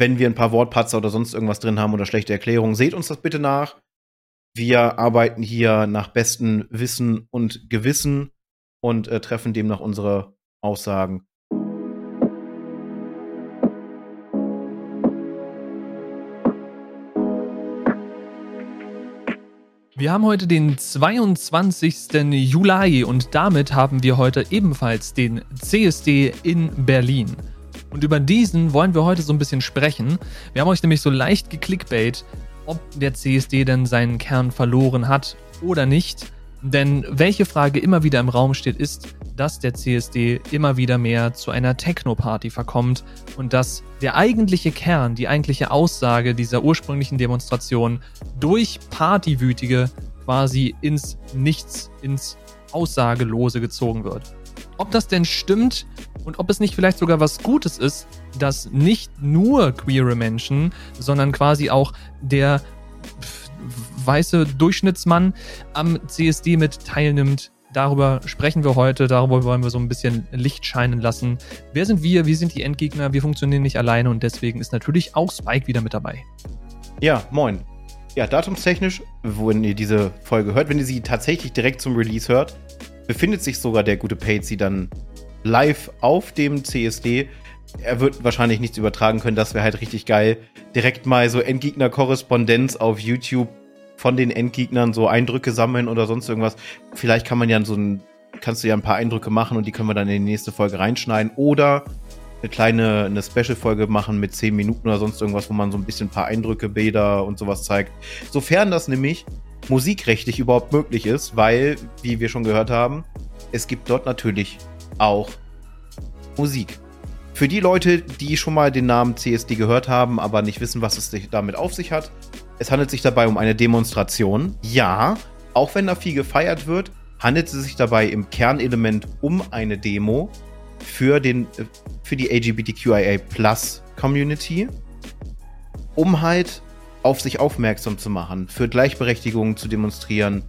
Wenn wir ein paar Wortpatzer oder sonst irgendwas drin haben oder schlechte Erklärungen, seht uns das bitte nach. Wir arbeiten hier nach bestem Wissen und Gewissen und äh, treffen demnach unsere Aussagen. Wir haben heute den 22. Juli und damit haben wir heute ebenfalls den CSD in Berlin. Und über diesen wollen wir heute so ein bisschen sprechen. Wir haben euch nämlich so leicht geklickbait, ob der CSD denn seinen Kern verloren hat oder nicht. Denn welche Frage immer wieder im Raum steht, ist, dass der CSD immer wieder mehr zu einer Techno-Party verkommt und dass der eigentliche Kern, die eigentliche Aussage dieser ursprünglichen Demonstration durch Partywütige quasi ins Nichts, ins Aussagelose gezogen wird. Ob das denn stimmt und ob es nicht vielleicht sogar was Gutes ist, dass nicht nur queere Menschen, sondern quasi auch der weiße Durchschnittsmann am CSD mit teilnimmt. Darüber sprechen wir heute, darüber wollen wir so ein bisschen Licht scheinen lassen. Wer sind wir? Wie sind die Endgegner? Wir funktionieren nicht alleine und deswegen ist natürlich auch Spike wieder mit dabei. Ja, moin. Ja, datumstechnisch, wenn ihr diese Folge hört, wenn ihr sie tatsächlich direkt zum Release hört, befindet sich sogar der gute Patsy dann live auf dem CSD. Er wird wahrscheinlich nichts übertragen können, das wäre halt richtig geil. Direkt mal so Endgegner-Korrespondenz auf YouTube von den Endgegnern so Eindrücke sammeln oder sonst irgendwas. Vielleicht kann man ja so ein, kannst du ja ein paar Eindrücke machen und die können wir dann in die nächste Folge reinschneiden. Oder eine kleine, eine Special-Folge machen mit 10 Minuten oder sonst irgendwas, wo man so ein bisschen ein paar Eindrücke, Bilder und sowas zeigt. Sofern das nämlich musikrechtlich überhaupt möglich ist, weil, wie wir schon gehört haben, es gibt dort natürlich auch Musik. Für die Leute, die schon mal den Namen CSD gehört haben, aber nicht wissen, was es damit auf sich hat, es handelt sich dabei um eine Demonstration. Ja, auch wenn da viel gefeiert wird, handelt es sich dabei im Kernelement um eine Demo für, den, äh, für die LGBTQIA Plus Community, um halt auf sich aufmerksam zu machen, für Gleichberechtigung zu demonstrieren,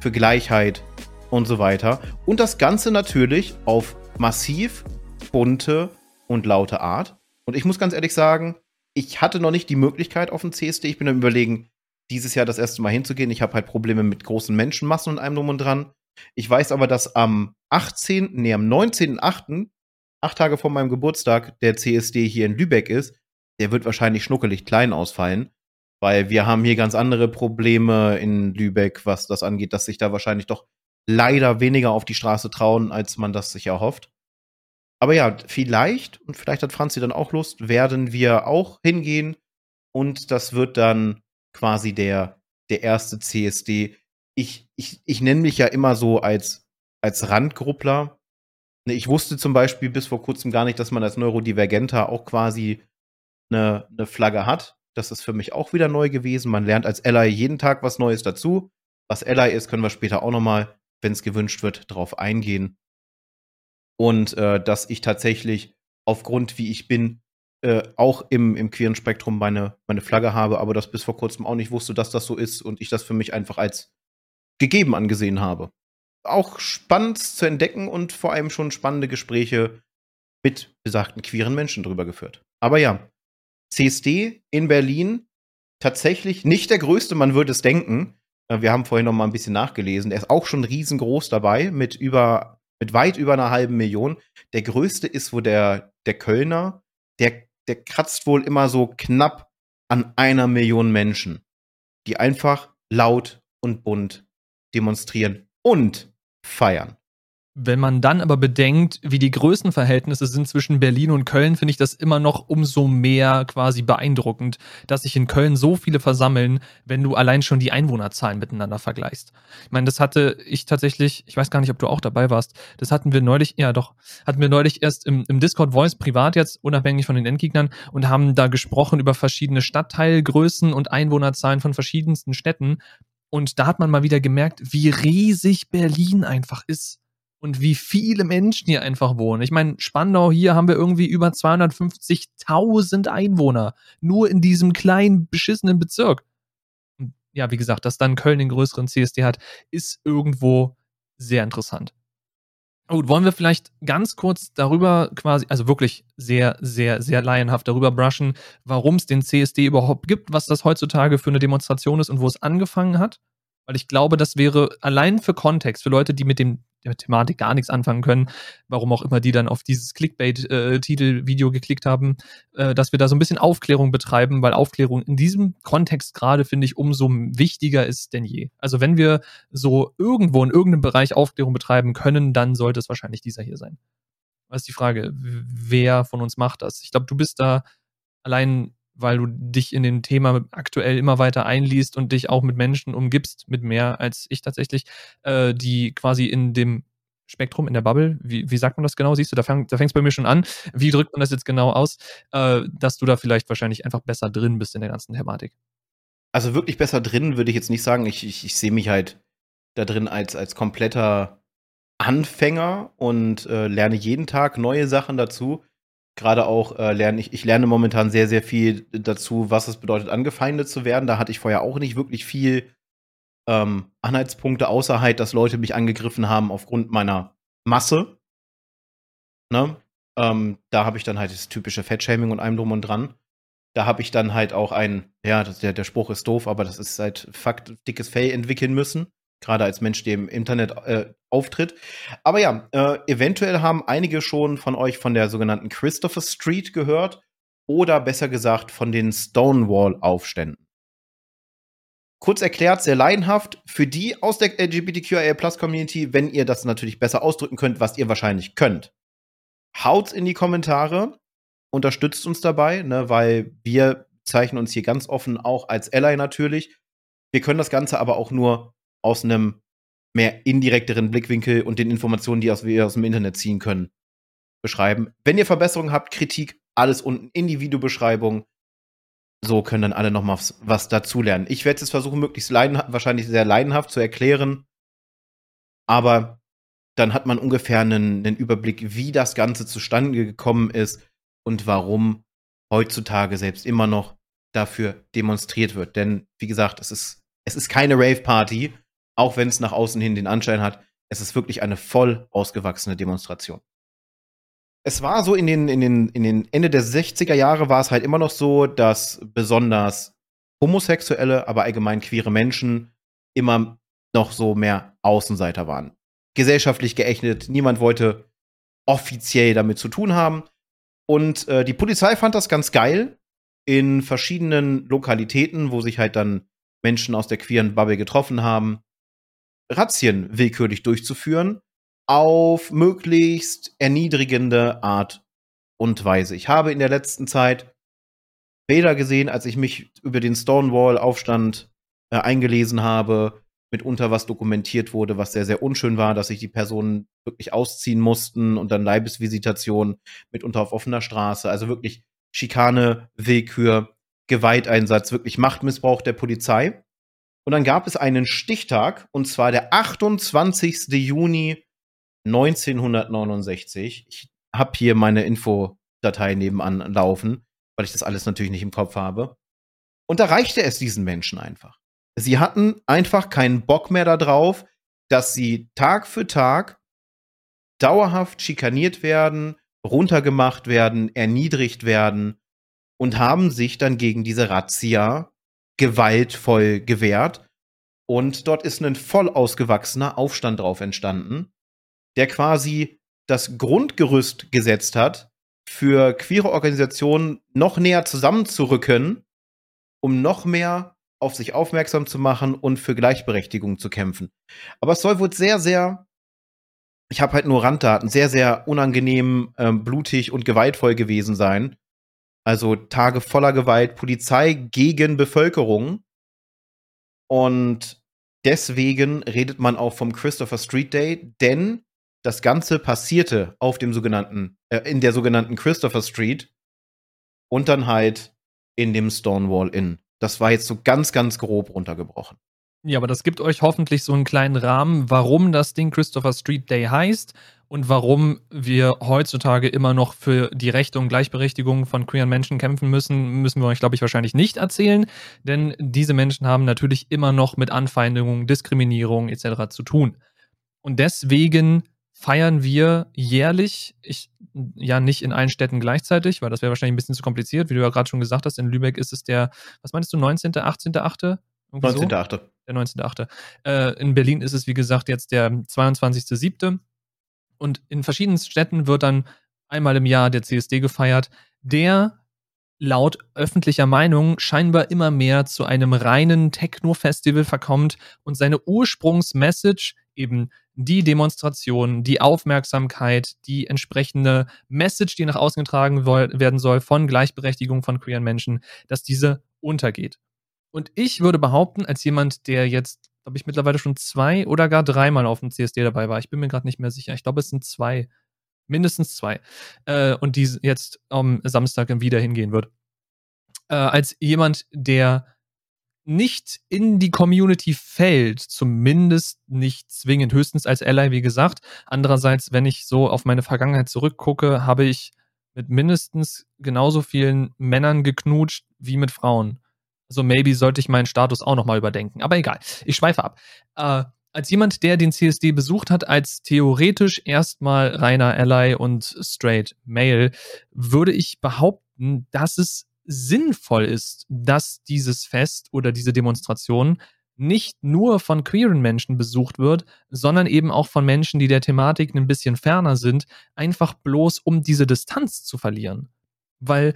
für Gleichheit und so weiter. Und das Ganze natürlich auf massiv bunte und laute Art. Und ich muss ganz ehrlich sagen, ich hatte noch nicht die Möglichkeit auf dem CSD. Ich bin am überlegen, dieses Jahr das erste Mal hinzugehen. Ich habe halt Probleme mit großen Menschenmassen und allem drum und dran. Ich weiß aber, dass am 18., nee, am 19.8., acht Tage vor meinem Geburtstag, der CSD hier in Lübeck ist. Der wird wahrscheinlich schnuckelig klein ausfallen, weil wir haben hier ganz andere Probleme in Lübeck, was das angeht, dass sich da wahrscheinlich doch leider weniger auf die Straße trauen, als man das sich erhofft. Aber ja, vielleicht, und vielleicht hat Franzi dann auch Lust, werden wir auch hingehen. Und das wird dann quasi der, der erste CSD. Ich, ich, ich nenne mich ja immer so als, als Randgruppler. Ne, ich wusste zum Beispiel bis vor kurzem gar nicht, dass man als Neurodivergenter auch quasi eine, eine Flagge hat. Das ist für mich auch wieder neu gewesen. Man lernt als Ally jeden Tag was Neues dazu. Was Ally ist, können wir später auch noch mal, wenn es gewünscht wird, drauf eingehen und äh, dass ich tatsächlich aufgrund, wie ich bin, äh, auch im, im queeren Spektrum meine, meine Flagge habe, aber das bis vor kurzem auch nicht wusste, dass das so ist und ich das für mich einfach als gegeben angesehen habe. Auch spannend zu entdecken und vor allem schon spannende Gespräche mit besagten queeren Menschen drüber geführt. Aber ja, CSD in Berlin tatsächlich nicht der größte, man würde es denken. Äh, wir haben vorhin noch mal ein bisschen nachgelesen. Er ist auch schon riesengroß dabei mit über mit weit über einer halben Million. Der größte ist wohl der, der Kölner. Der, der kratzt wohl immer so knapp an einer Million Menschen, die einfach laut und bunt demonstrieren und feiern. Wenn man dann aber bedenkt, wie die Größenverhältnisse sind zwischen Berlin und Köln, finde ich das immer noch umso mehr quasi beeindruckend, dass sich in Köln so viele versammeln, wenn du allein schon die Einwohnerzahlen miteinander vergleichst. Ich meine, das hatte ich tatsächlich, ich weiß gar nicht, ob du auch dabei warst, das hatten wir neulich, ja doch, hatten wir neulich erst im, im Discord Voice privat jetzt, unabhängig von den Endgegnern, und haben da gesprochen über verschiedene Stadtteilgrößen und Einwohnerzahlen von verschiedensten Städten. Und da hat man mal wieder gemerkt, wie riesig Berlin einfach ist und wie viele Menschen hier einfach wohnen. Ich meine, Spandau hier haben wir irgendwie über 250.000 Einwohner. Nur in diesem kleinen, beschissenen Bezirk. Ja, wie gesagt, dass dann Köln den größeren CSD hat, ist irgendwo sehr interessant. Gut, wollen wir vielleicht ganz kurz darüber quasi, also wirklich sehr, sehr, sehr laienhaft darüber brushen, warum es den CSD überhaupt gibt, was das heutzutage für eine Demonstration ist und wo es angefangen hat? Weil ich glaube, das wäre allein für Kontext, für Leute, die mit dem der Thematik gar nichts anfangen können, warum auch immer die dann auf dieses Clickbait-Titel-Video geklickt haben, äh, dass wir da so ein bisschen Aufklärung betreiben, weil Aufklärung in diesem Kontext gerade, finde ich, umso wichtiger ist denn je. Also wenn wir so irgendwo in irgendeinem Bereich Aufklärung betreiben können, dann sollte es wahrscheinlich dieser hier sein. Was ist die Frage, wer von uns macht das? Ich glaube, du bist da allein weil du dich in dem Thema aktuell immer weiter einliest und dich auch mit Menschen umgibst, mit mehr als ich tatsächlich, äh, die quasi in dem Spektrum, in der Bubble, wie, wie sagt man das genau? Siehst du, da, fang, da fängt es bei mir schon an. Wie drückt man das jetzt genau aus, äh, dass du da vielleicht wahrscheinlich einfach besser drin bist in der ganzen Thematik? Also wirklich besser drin würde ich jetzt nicht sagen. Ich, ich, ich sehe mich halt da drin als, als kompletter Anfänger und äh, lerne jeden Tag neue Sachen dazu gerade auch äh, lerne ich, ich lerne momentan sehr, sehr viel dazu, was es bedeutet, angefeindet zu werden. Da hatte ich vorher auch nicht wirklich viel ähm, Anhaltspunkte, außer halt, dass Leute mich angegriffen haben aufgrund meiner Masse. Ne? Ähm, da habe ich dann halt das typische Fettshaming und allem drum und dran. Da habe ich dann halt auch ein, ja, das, der, der Spruch ist doof, aber das ist halt Fakt, dickes Fell entwickeln müssen gerade als Mensch, der im Internet äh, auftritt. Aber ja, äh, eventuell haben einige schon von euch von der sogenannten Christopher Street gehört oder besser gesagt von den Stonewall-Aufständen. Kurz erklärt, sehr laienhaft, für die aus der LGBTQIA-Plus-Community, wenn ihr das natürlich besser ausdrücken könnt, was ihr wahrscheinlich könnt. Haut's in die Kommentare, unterstützt uns dabei, ne, weil wir zeichnen uns hier ganz offen auch als Ally natürlich. Wir können das Ganze aber auch nur aus einem mehr indirekteren Blickwinkel und den Informationen, die wir aus dem Internet ziehen können, beschreiben. Wenn ihr Verbesserungen habt, Kritik, alles unten in die Videobeschreibung. So können dann alle noch mal was dazulernen. Ich werde es versuchen, möglichst leidenhaft, wahrscheinlich sehr leidenhaft zu erklären. Aber dann hat man ungefähr einen, einen Überblick, wie das Ganze zustande gekommen ist und warum heutzutage selbst immer noch dafür demonstriert wird. Denn, wie gesagt, es ist, es ist keine Rave-Party, auch wenn es nach außen hin den Anschein hat, es ist wirklich eine voll ausgewachsene Demonstration. Es war so in den, in den, in den Ende der 60er Jahre war es halt immer noch so, dass besonders homosexuelle, aber allgemein queere Menschen immer noch so mehr Außenseiter waren. Gesellschaftlich geächtet, niemand wollte offiziell damit zu tun haben. Und äh, die Polizei fand das ganz geil in verschiedenen Lokalitäten, wo sich halt dann Menschen aus der queeren Bubble getroffen haben, Razzien willkürlich durchzuführen auf möglichst erniedrigende Art und Weise. Ich habe in der letzten Zeit Bilder gesehen, als ich mich über den Stonewall-Aufstand äh, eingelesen habe, mitunter was dokumentiert wurde, was sehr, sehr unschön war, dass sich die Personen wirklich ausziehen mussten und dann Leibesvisitation mitunter auf offener Straße. Also wirklich Schikane, Willkür, Gewalteinsatz, wirklich Machtmissbrauch der Polizei. Und dann gab es einen Stichtag, und zwar der 28. Juni 1969. Ich habe hier meine Infodatei nebenan laufen, weil ich das alles natürlich nicht im Kopf habe. Und da reichte es diesen Menschen einfach. Sie hatten einfach keinen Bock mehr darauf, dass sie Tag für Tag dauerhaft schikaniert werden, runtergemacht werden, erniedrigt werden und haben sich dann gegen diese Razzia gewaltvoll gewehrt. Und dort ist ein voll ausgewachsener Aufstand drauf entstanden, der quasi das Grundgerüst gesetzt hat, für queere Organisationen noch näher zusammenzurücken, um noch mehr auf sich aufmerksam zu machen und für Gleichberechtigung zu kämpfen. Aber es soll wohl sehr, sehr, ich habe halt nur Randdaten, sehr, sehr unangenehm, ähm, blutig und gewaltvoll gewesen sein. Also Tage voller Gewalt, Polizei gegen Bevölkerung. Und deswegen redet man auch vom Christopher Street Day, denn das Ganze passierte auf dem sogenannten, äh, in der sogenannten Christopher Street und dann halt in dem Stonewall Inn. Das war jetzt so ganz, ganz grob runtergebrochen. Ja, aber das gibt euch hoffentlich so einen kleinen Rahmen, warum das Ding Christopher Street Day heißt und warum wir heutzutage immer noch für die Rechte und Gleichberechtigung von queeren Menschen kämpfen müssen, müssen wir euch, glaube ich, wahrscheinlich nicht erzählen, denn diese Menschen haben natürlich immer noch mit Anfeindungen, Diskriminierung etc. zu tun. Und deswegen feiern wir jährlich, ich, ja nicht in allen Städten gleichzeitig, weil das wäre wahrscheinlich ein bisschen zu kompliziert. Wie du ja gerade schon gesagt hast, in Lübeck ist es der, was meinst du, 19., 18., 8.? 19.8. So? Der 19.8. Äh, in Berlin ist es, wie gesagt, jetzt der 22.7. Und in verschiedenen Städten wird dann einmal im Jahr der CSD gefeiert, der laut öffentlicher Meinung scheinbar immer mehr zu einem reinen Techno-Festival verkommt und seine Ursprungsmessage eben die Demonstration, die Aufmerksamkeit, die entsprechende Message, die nach außen getragen werden soll von Gleichberechtigung von queeren Menschen, dass diese untergeht. Und ich würde behaupten, als jemand, der jetzt, glaube ich, mittlerweile schon zwei oder gar dreimal auf dem CSD dabei war, ich bin mir gerade nicht mehr sicher, ich glaube, es sind zwei, mindestens zwei, äh, und die jetzt am Samstag wieder hingehen wird. Äh, als jemand, der nicht in die Community fällt, zumindest nicht zwingend, höchstens als Ally, wie gesagt. Andererseits, wenn ich so auf meine Vergangenheit zurückgucke, habe ich mit mindestens genauso vielen Männern geknutscht wie mit Frauen. Also maybe sollte ich meinen Status auch nochmal überdenken. Aber egal, ich schweife ab. Äh, als jemand, der den CSD besucht hat, als theoretisch erstmal reiner Ally und straight Male, würde ich behaupten, dass es sinnvoll ist, dass dieses Fest oder diese Demonstration nicht nur von queeren Menschen besucht wird, sondern eben auch von Menschen, die der Thematik ein bisschen ferner sind, einfach bloß um diese Distanz zu verlieren. Weil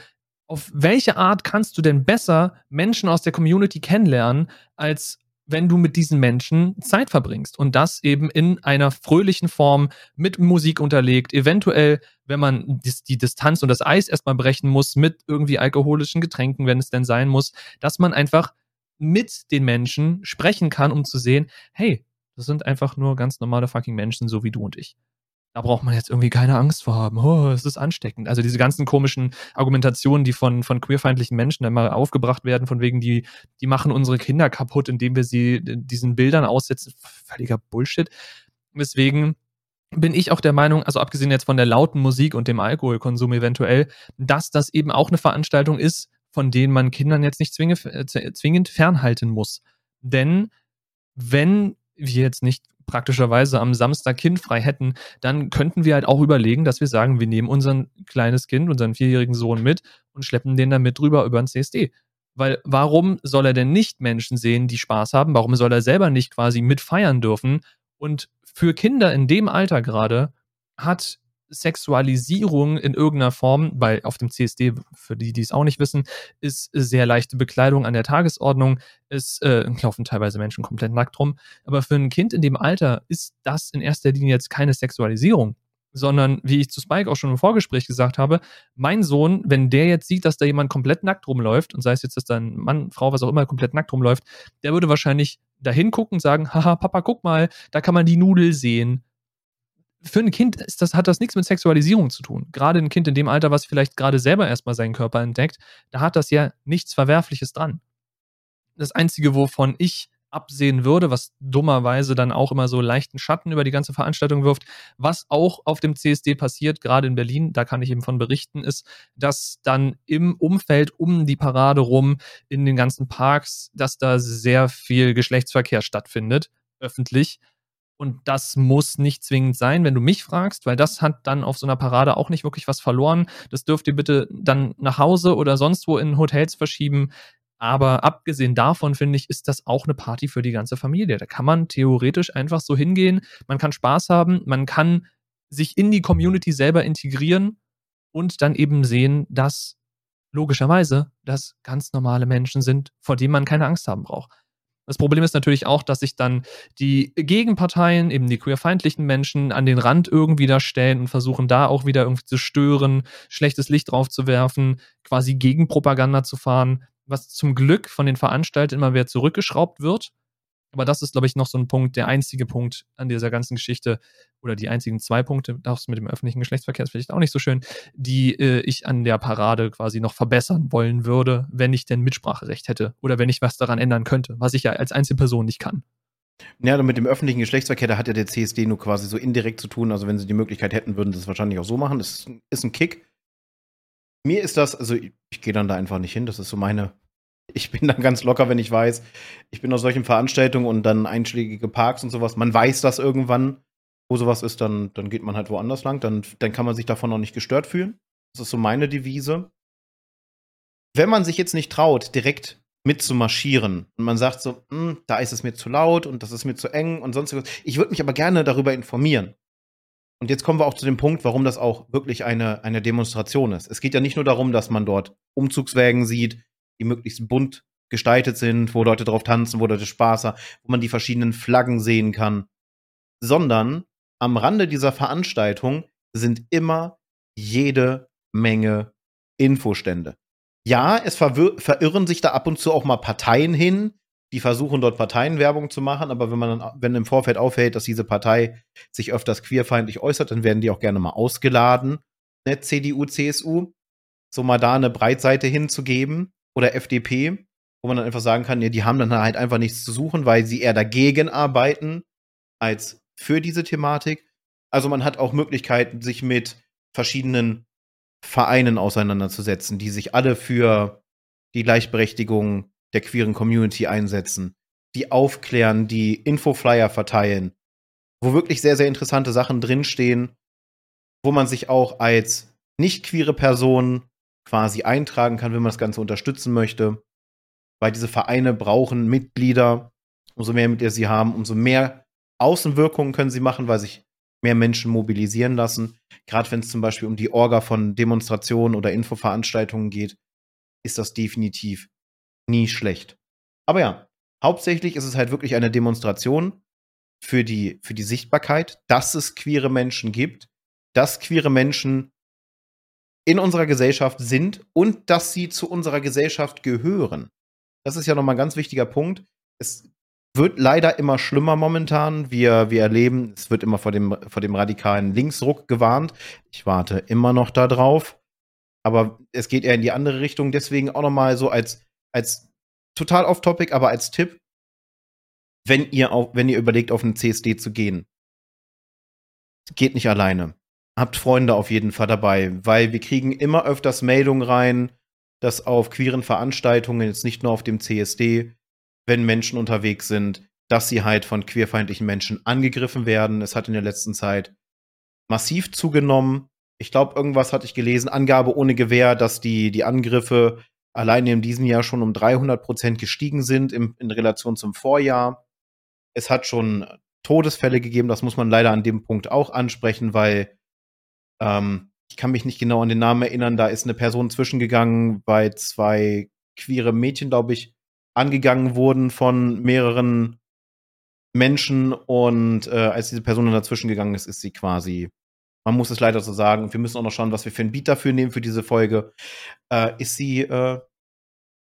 auf welche Art kannst du denn besser Menschen aus der Community kennenlernen, als wenn du mit diesen Menschen Zeit verbringst und das eben in einer fröhlichen Form mit Musik unterlegt, eventuell, wenn man die Distanz und das Eis erstmal brechen muss, mit irgendwie alkoholischen Getränken, wenn es denn sein muss, dass man einfach mit den Menschen sprechen kann, um zu sehen, hey, das sind einfach nur ganz normale fucking Menschen, so wie du und ich da braucht man jetzt irgendwie keine Angst vor haben. Oh, es ist ansteckend. Also diese ganzen komischen Argumentationen, die von, von queerfeindlichen Menschen immer aufgebracht werden, von wegen, die, die machen unsere Kinder kaputt, indem wir sie diesen Bildern aussetzen. Völliger Bullshit. Deswegen bin ich auch der Meinung, also abgesehen jetzt von der lauten Musik und dem Alkoholkonsum eventuell, dass das eben auch eine Veranstaltung ist, von denen man Kindern jetzt nicht äh, zwingend fernhalten muss. Denn wenn wir jetzt nicht praktischerweise am Samstag kindfrei hätten, dann könnten wir halt auch überlegen, dass wir sagen, wir nehmen unser kleines Kind, unseren vierjährigen Sohn mit und schleppen den dann mit drüber über ein CSD. Weil warum soll er denn nicht Menschen sehen, die Spaß haben? Warum soll er selber nicht quasi mitfeiern dürfen? Und für Kinder in dem Alter gerade hat Sexualisierung in irgendeiner Form, weil auf dem CSD, für die, die es auch nicht wissen, ist sehr leichte Bekleidung an der Tagesordnung. Es äh, laufen teilweise Menschen komplett nackt rum. Aber für ein Kind in dem Alter ist das in erster Linie jetzt keine Sexualisierung, sondern wie ich zu Spike auch schon im Vorgespräch gesagt habe, mein Sohn, wenn der jetzt sieht, dass da jemand komplett nackt rumläuft, und sei es jetzt, dass da ein Mann, Frau, was auch immer, komplett nackt rumläuft, der würde wahrscheinlich dahin gucken und sagen, haha, Papa, guck mal, da kann man die Nudel sehen für ein Kind ist das, hat das nichts mit Sexualisierung zu tun. Gerade ein Kind in dem Alter, was vielleicht gerade selber erstmal seinen Körper entdeckt, da hat das ja nichts Verwerfliches dran. Das Einzige, wovon ich absehen würde, was dummerweise dann auch immer so leichten Schatten über die ganze Veranstaltung wirft, was auch auf dem CSD passiert, gerade in Berlin, da kann ich eben von berichten, ist, dass dann im Umfeld um die Parade rum, in den ganzen Parks, dass da sehr viel Geschlechtsverkehr stattfindet, öffentlich und das muss nicht zwingend sein, wenn du mich fragst, weil das hat dann auf so einer Parade auch nicht wirklich was verloren. Das dürft ihr bitte dann nach Hause oder sonst wo in Hotels verschieben. Aber abgesehen davon, finde ich, ist das auch eine Party für die ganze Familie. Da kann man theoretisch einfach so hingehen. Man kann Spaß haben. Man kann sich in die Community selber integrieren und dann eben sehen, dass logischerweise das ganz normale Menschen sind, vor denen man keine Angst haben braucht. Das Problem ist natürlich auch, dass sich dann die Gegenparteien, eben die queerfeindlichen Menschen, an den Rand irgendwie da stellen und versuchen, da auch wieder irgendwie zu stören, schlechtes Licht drauf zu werfen, quasi Gegenpropaganda zu fahren, was zum Glück von den Veranstaltern immer wieder zurückgeschraubt wird. Aber das ist, glaube ich, noch so ein Punkt, der einzige Punkt an dieser ganzen Geschichte oder die einzigen zwei Punkte, das mit dem öffentlichen Geschlechtsverkehr ist vielleicht auch nicht so schön, die äh, ich an der Parade quasi noch verbessern wollen würde, wenn ich denn Mitspracherecht hätte oder wenn ich was daran ändern könnte, was ich ja als Einzelperson nicht kann. Ja, mit dem öffentlichen Geschlechtsverkehr, da hat ja der CSD nur quasi so indirekt zu tun. Also, wenn sie die Möglichkeit hätten, würden sie es wahrscheinlich auch so machen. Das ist ein Kick. Mir ist das, also ich, ich gehe dann da einfach nicht hin. Das ist so meine ich bin dann ganz locker, wenn ich weiß, ich bin aus solchen Veranstaltungen und dann einschlägige Parks und sowas. Man weiß das irgendwann. wo sowas ist, dann, dann geht man halt woanders lang. Dann, dann kann man sich davon noch nicht gestört fühlen. Das ist so meine Devise. Wenn man sich jetzt nicht traut, direkt mitzumarschieren und man sagt so, hm, da ist es mir zu laut und das ist mir zu eng und sonst was. Ich würde mich aber gerne darüber informieren. Und jetzt kommen wir auch zu dem Punkt, warum das auch wirklich eine, eine Demonstration ist. Es geht ja nicht nur darum, dass man dort Umzugswägen sieht, die möglichst bunt gestaltet sind, wo Leute drauf tanzen, wo Leute Spaß haben, wo man die verschiedenen Flaggen sehen kann, sondern am Rande dieser Veranstaltung sind immer jede Menge Infostände. Ja, es verirren sich da ab und zu auch mal Parteien hin, die versuchen dort Parteienwerbung zu machen, aber wenn man dann, wenn im Vorfeld auffällt, dass diese Partei sich öfters queerfeindlich äußert, dann werden die auch gerne mal ausgeladen, ne, CDU, CSU, so mal da eine Breitseite hinzugeben oder FDP, wo man dann einfach sagen kann, ja, die haben dann halt einfach nichts zu suchen, weil sie eher dagegen arbeiten als für diese Thematik. Also man hat auch Möglichkeiten, sich mit verschiedenen Vereinen auseinanderzusetzen, die sich alle für die Gleichberechtigung der queeren Community einsetzen, die aufklären, die Infoflyer verteilen, wo wirklich sehr, sehr interessante Sachen drinstehen, wo man sich auch als nicht queere Person quasi eintragen kann, wenn man das Ganze unterstützen möchte. Weil diese Vereine brauchen Mitglieder. Umso mehr Mitglieder sie haben, umso mehr Außenwirkungen können sie machen, weil sich mehr Menschen mobilisieren lassen. Gerade wenn es zum Beispiel um die Orga von Demonstrationen oder Infoveranstaltungen geht, ist das definitiv nie schlecht. Aber ja, hauptsächlich ist es halt wirklich eine Demonstration für die, für die Sichtbarkeit, dass es queere Menschen gibt, dass queere Menschen in unserer Gesellschaft sind und dass sie zu unserer Gesellschaft gehören. Das ist ja nochmal ein ganz wichtiger Punkt. Es wird leider immer schlimmer momentan. Wir, wir erleben, es wird immer vor dem, vor dem radikalen Linksruck gewarnt. Ich warte immer noch darauf. Aber es geht eher in die andere Richtung. Deswegen auch nochmal so als, als total off-topic, aber als Tipp, wenn ihr, auf, wenn ihr überlegt, auf einen CSD zu gehen, geht nicht alleine. Habt Freunde auf jeden Fall dabei, weil wir kriegen immer öfters Meldungen rein, dass auf queeren Veranstaltungen, jetzt nicht nur auf dem CSD, wenn Menschen unterwegs sind, dass sie halt von queerfeindlichen Menschen angegriffen werden. Es hat in der letzten Zeit massiv zugenommen. Ich glaube, irgendwas hatte ich gelesen, Angabe ohne Gewähr, dass die, die Angriffe allein in diesem Jahr schon um 300 Prozent gestiegen sind im, in Relation zum Vorjahr. Es hat schon Todesfälle gegeben, das muss man leider an dem Punkt auch ansprechen, weil ähm, ich kann mich nicht genau an den Namen erinnern, da ist eine Person zwischengegangen, weil zwei queere Mädchen, glaube ich, angegangen wurden von mehreren Menschen und äh, als diese Person dann dazwischen gegangen ist, ist sie quasi, man muss es leider so sagen, und wir müssen auch noch schauen, was wir für ein Beat dafür nehmen für diese Folge, äh, ist sie äh,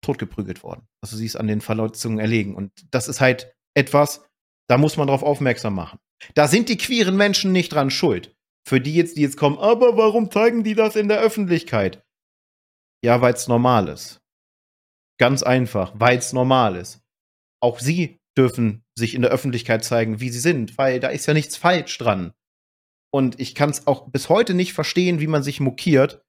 totgeprügelt worden. Also sie ist an den Verletzungen erlegen. Und das ist halt etwas, da muss man drauf aufmerksam machen. Da sind die queeren Menschen nicht dran schuld. Für die jetzt, die jetzt kommen, aber warum zeigen die das in der Öffentlichkeit? Ja, weil es normal ist. Ganz einfach, weil es normal ist. Auch sie dürfen sich in der Öffentlichkeit zeigen, wie sie sind, weil da ist ja nichts falsch dran. Und ich kann es auch bis heute nicht verstehen, wie man sich mokiert.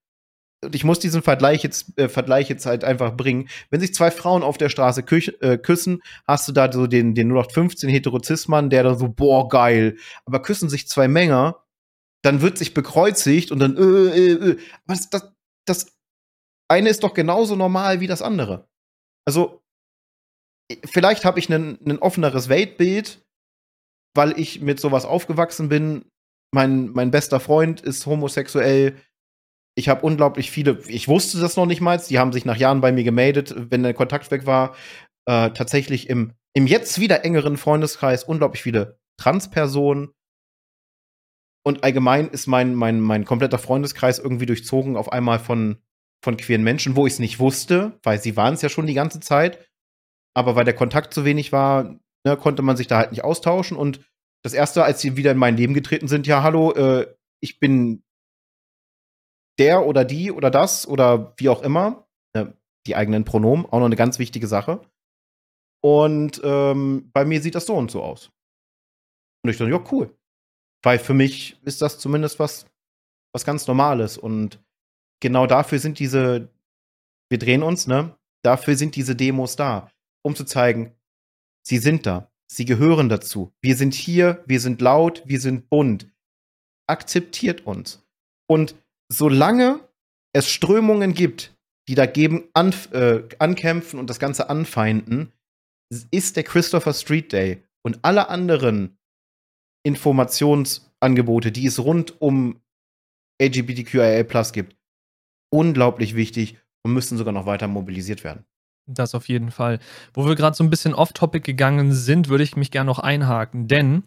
Und ich muss diesen Vergleich jetzt, äh, Vergleich jetzt halt einfach bringen. Wenn sich zwei Frauen auf der Straße äh, küssen, hast du da so den, den 0815 Heterozismann, der da so, boah, geil. Aber küssen sich zwei Männer, dann wird sich bekreuzigt und dann, äh, äh, äh. Was, das, das eine ist doch genauso normal wie das andere. Also, vielleicht habe ich ein offeneres Weltbild, weil ich mit sowas aufgewachsen bin. Mein, mein bester Freund ist homosexuell. Ich habe unglaublich viele, ich wusste das noch nicht mal, die haben sich nach Jahren bei mir gemeldet, wenn der Kontakt weg war. Äh, tatsächlich im, im jetzt wieder engeren Freundeskreis unglaublich viele Transpersonen. Und allgemein ist mein, mein, mein kompletter Freundeskreis irgendwie durchzogen auf einmal von von queeren Menschen, wo ich es nicht wusste, weil sie waren es ja schon die ganze Zeit. Aber weil der Kontakt zu wenig war, ne, konnte man sich da halt nicht austauschen. Und das erste, als sie wieder in mein Leben getreten sind, ja, hallo, äh, ich bin der oder die oder das oder wie auch immer. Äh, die eigenen Pronomen, auch noch eine ganz wichtige Sache. Und ähm, bei mir sieht das so und so aus. Und ich dachte, ja, cool. Weil für mich ist das zumindest was, was ganz Normales. Und genau dafür sind diese, wir drehen uns, ne? Dafür sind diese Demos da, um zu zeigen, sie sind da. Sie gehören dazu. Wir sind hier, wir sind laut, wir sind bunt. Akzeptiert uns. Und solange es Strömungen gibt, die dagegen an, äh, ankämpfen und das Ganze anfeinden, ist der Christopher Street Day und alle anderen Informationsangebote, die es rund um LGBTQIA Plus gibt, unglaublich wichtig und müssen sogar noch weiter mobilisiert werden. Das auf jeden Fall. Wo wir gerade so ein bisschen off-topic gegangen sind, würde ich mich gerne noch einhaken, denn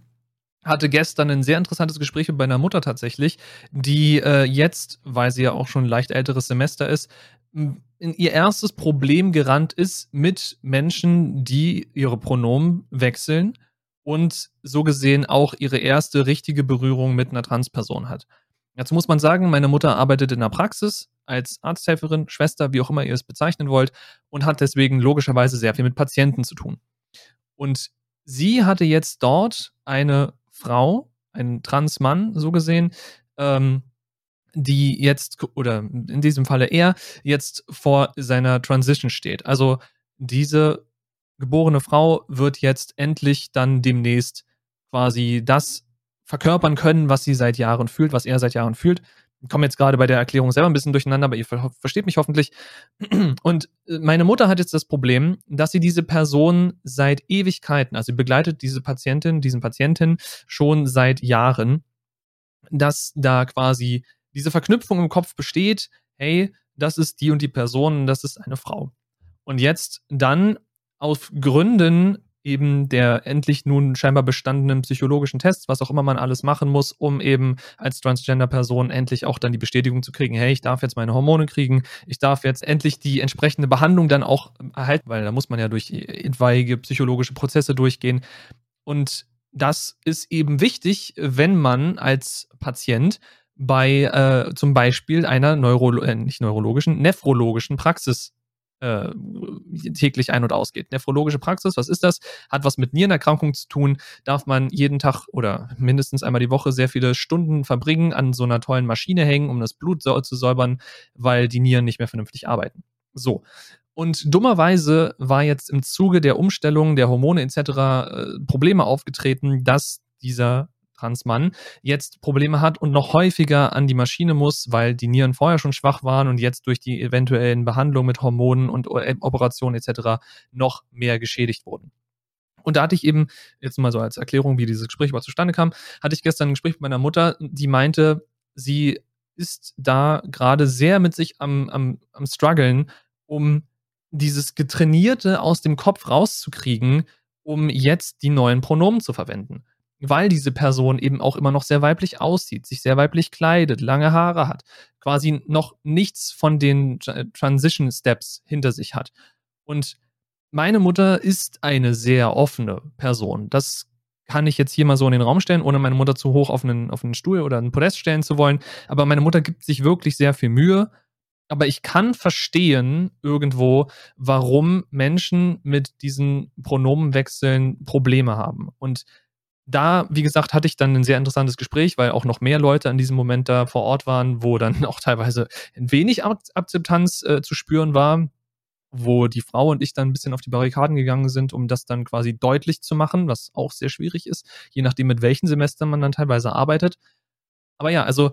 hatte gestern ein sehr interessantes Gespräch mit meiner Mutter tatsächlich, die äh, jetzt, weil sie ja auch schon ein leicht älteres Semester ist, in ihr erstes Problem gerannt ist mit Menschen, die ihre Pronomen wechseln und so gesehen auch ihre erste richtige Berührung mit einer Transperson hat. Dazu muss man sagen, meine Mutter arbeitet in der Praxis als Arzthelferin, Schwester, wie auch immer ihr es bezeichnen wollt, und hat deswegen logischerweise sehr viel mit Patienten zu tun. Und sie hatte jetzt dort eine Frau, einen Transmann, so gesehen, ähm, die jetzt, oder in diesem Falle er, jetzt vor seiner Transition steht. Also diese geborene Frau wird jetzt endlich dann demnächst quasi das verkörpern können, was sie seit Jahren fühlt, was er seit Jahren fühlt. Ich komme jetzt gerade bei der Erklärung selber ein bisschen durcheinander, aber ihr versteht mich hoffentlich. Und äh, meine Mutter hat jetzt das Problem, dass sie diese Person seit Ewigkeiten, also sie begleitet diese Patientin, diesen Patientin schon seit Jahren, dass da quasi diese Verknüpfung im Kopf besteht, hey, das ist die und die Person, das ist eine Frau. Und jetzt dann aus Gründen eben der endlich nun scheinbar bestandenen psychologischen Tests, was auch immer man alles machen muss, um eben als Transgender-Person endlich auch dann die Bestätigung zu kriegen, hey, ich darf jetzt meine Hormone kriegen, ich darf jetzt endlich die entsprechende Behandlung dann auch erhalten, weil da muss man ja durch etwaige psychologische Prozesse durchgehen. Und das ist eben wichtig, wenn man als Patient bei äh, zum Beispiel einer Neuro äh, nicht neurologischen, nephrologischen Praxis äh, täglich ein- und ausgeht. Nephrologische Praxis, was ist das? Hat was mit Nierenerkrankungen zu tun. Darf man jeden Tag oder mindestens einmal die Woche sehr viele Stunden verbringen, an so einer tollen Maschine hängen, um das Blut zu säubern, weil die Nieren nicht mehr vernünftig arbeiten. So. Und dummerweise war jetzt im Zuge der Umstellung der Hormone etc. Äh, Probleme aufgetreten, dass dieser Transmann jetzt Probleme hat und noch häufiger an die Maschine muss, weil die Nieren vorher schon schwach waren und jetzt durch die eventuellen Behandlungen mit Hormonen und äh, Operationen etc. noch mehr geschädigt wurden. Und da hatte ich eben, jetzt mal so als Erklärung, wie dieses Gespräch überhaupt zustande kam, hatte ich gestern ein Gespräch mit meiner Mutter, die meinte, sie ist da gerade sehr mit sich am, am, am struggeln, um dieses Getrainierte aus dem Kopf rauszukriegen, um jetzt die neuen Pronomen zu verwenden weil diese Person eben auch immer noch sehr weiblich aussieht, sich sehr weiblich kleidet, lange Haare hat, quasi noch nichts von den Transition Steps hinter sich hat. Und meine Mutter ist eine sehr offene Person. Das kann ich jetzt hier mal so in den Raum stellen, ohne meine Mutter zu hoch auf einen, auf einen Stuhl oder einen Podest stellen zu wollen. Aber meine Mutter gibt sich wirklich sehr viel Mühe. Aber ich kann verstehen irgendwo, warum Menschen mit diesen Pronomenwechseln Probleme haben. Und da, wie gesagt, hatte ich dann ein sehr interessantes Gespräch, weil auch noch mehr Leute an diesem Moment da vor Ort waren, wo dann auch teilweise ein wenig Akzeptanz äh, zu spüren war, wo die Frau und ich dann ein bisschen auf die Barrikaden gegangen sind, um das dann quasi deutlich zu machen, was auch sehr schwierig ist, je nachdem, mit welchen Semestern man dann teilweise arbeitet. Aber ja, also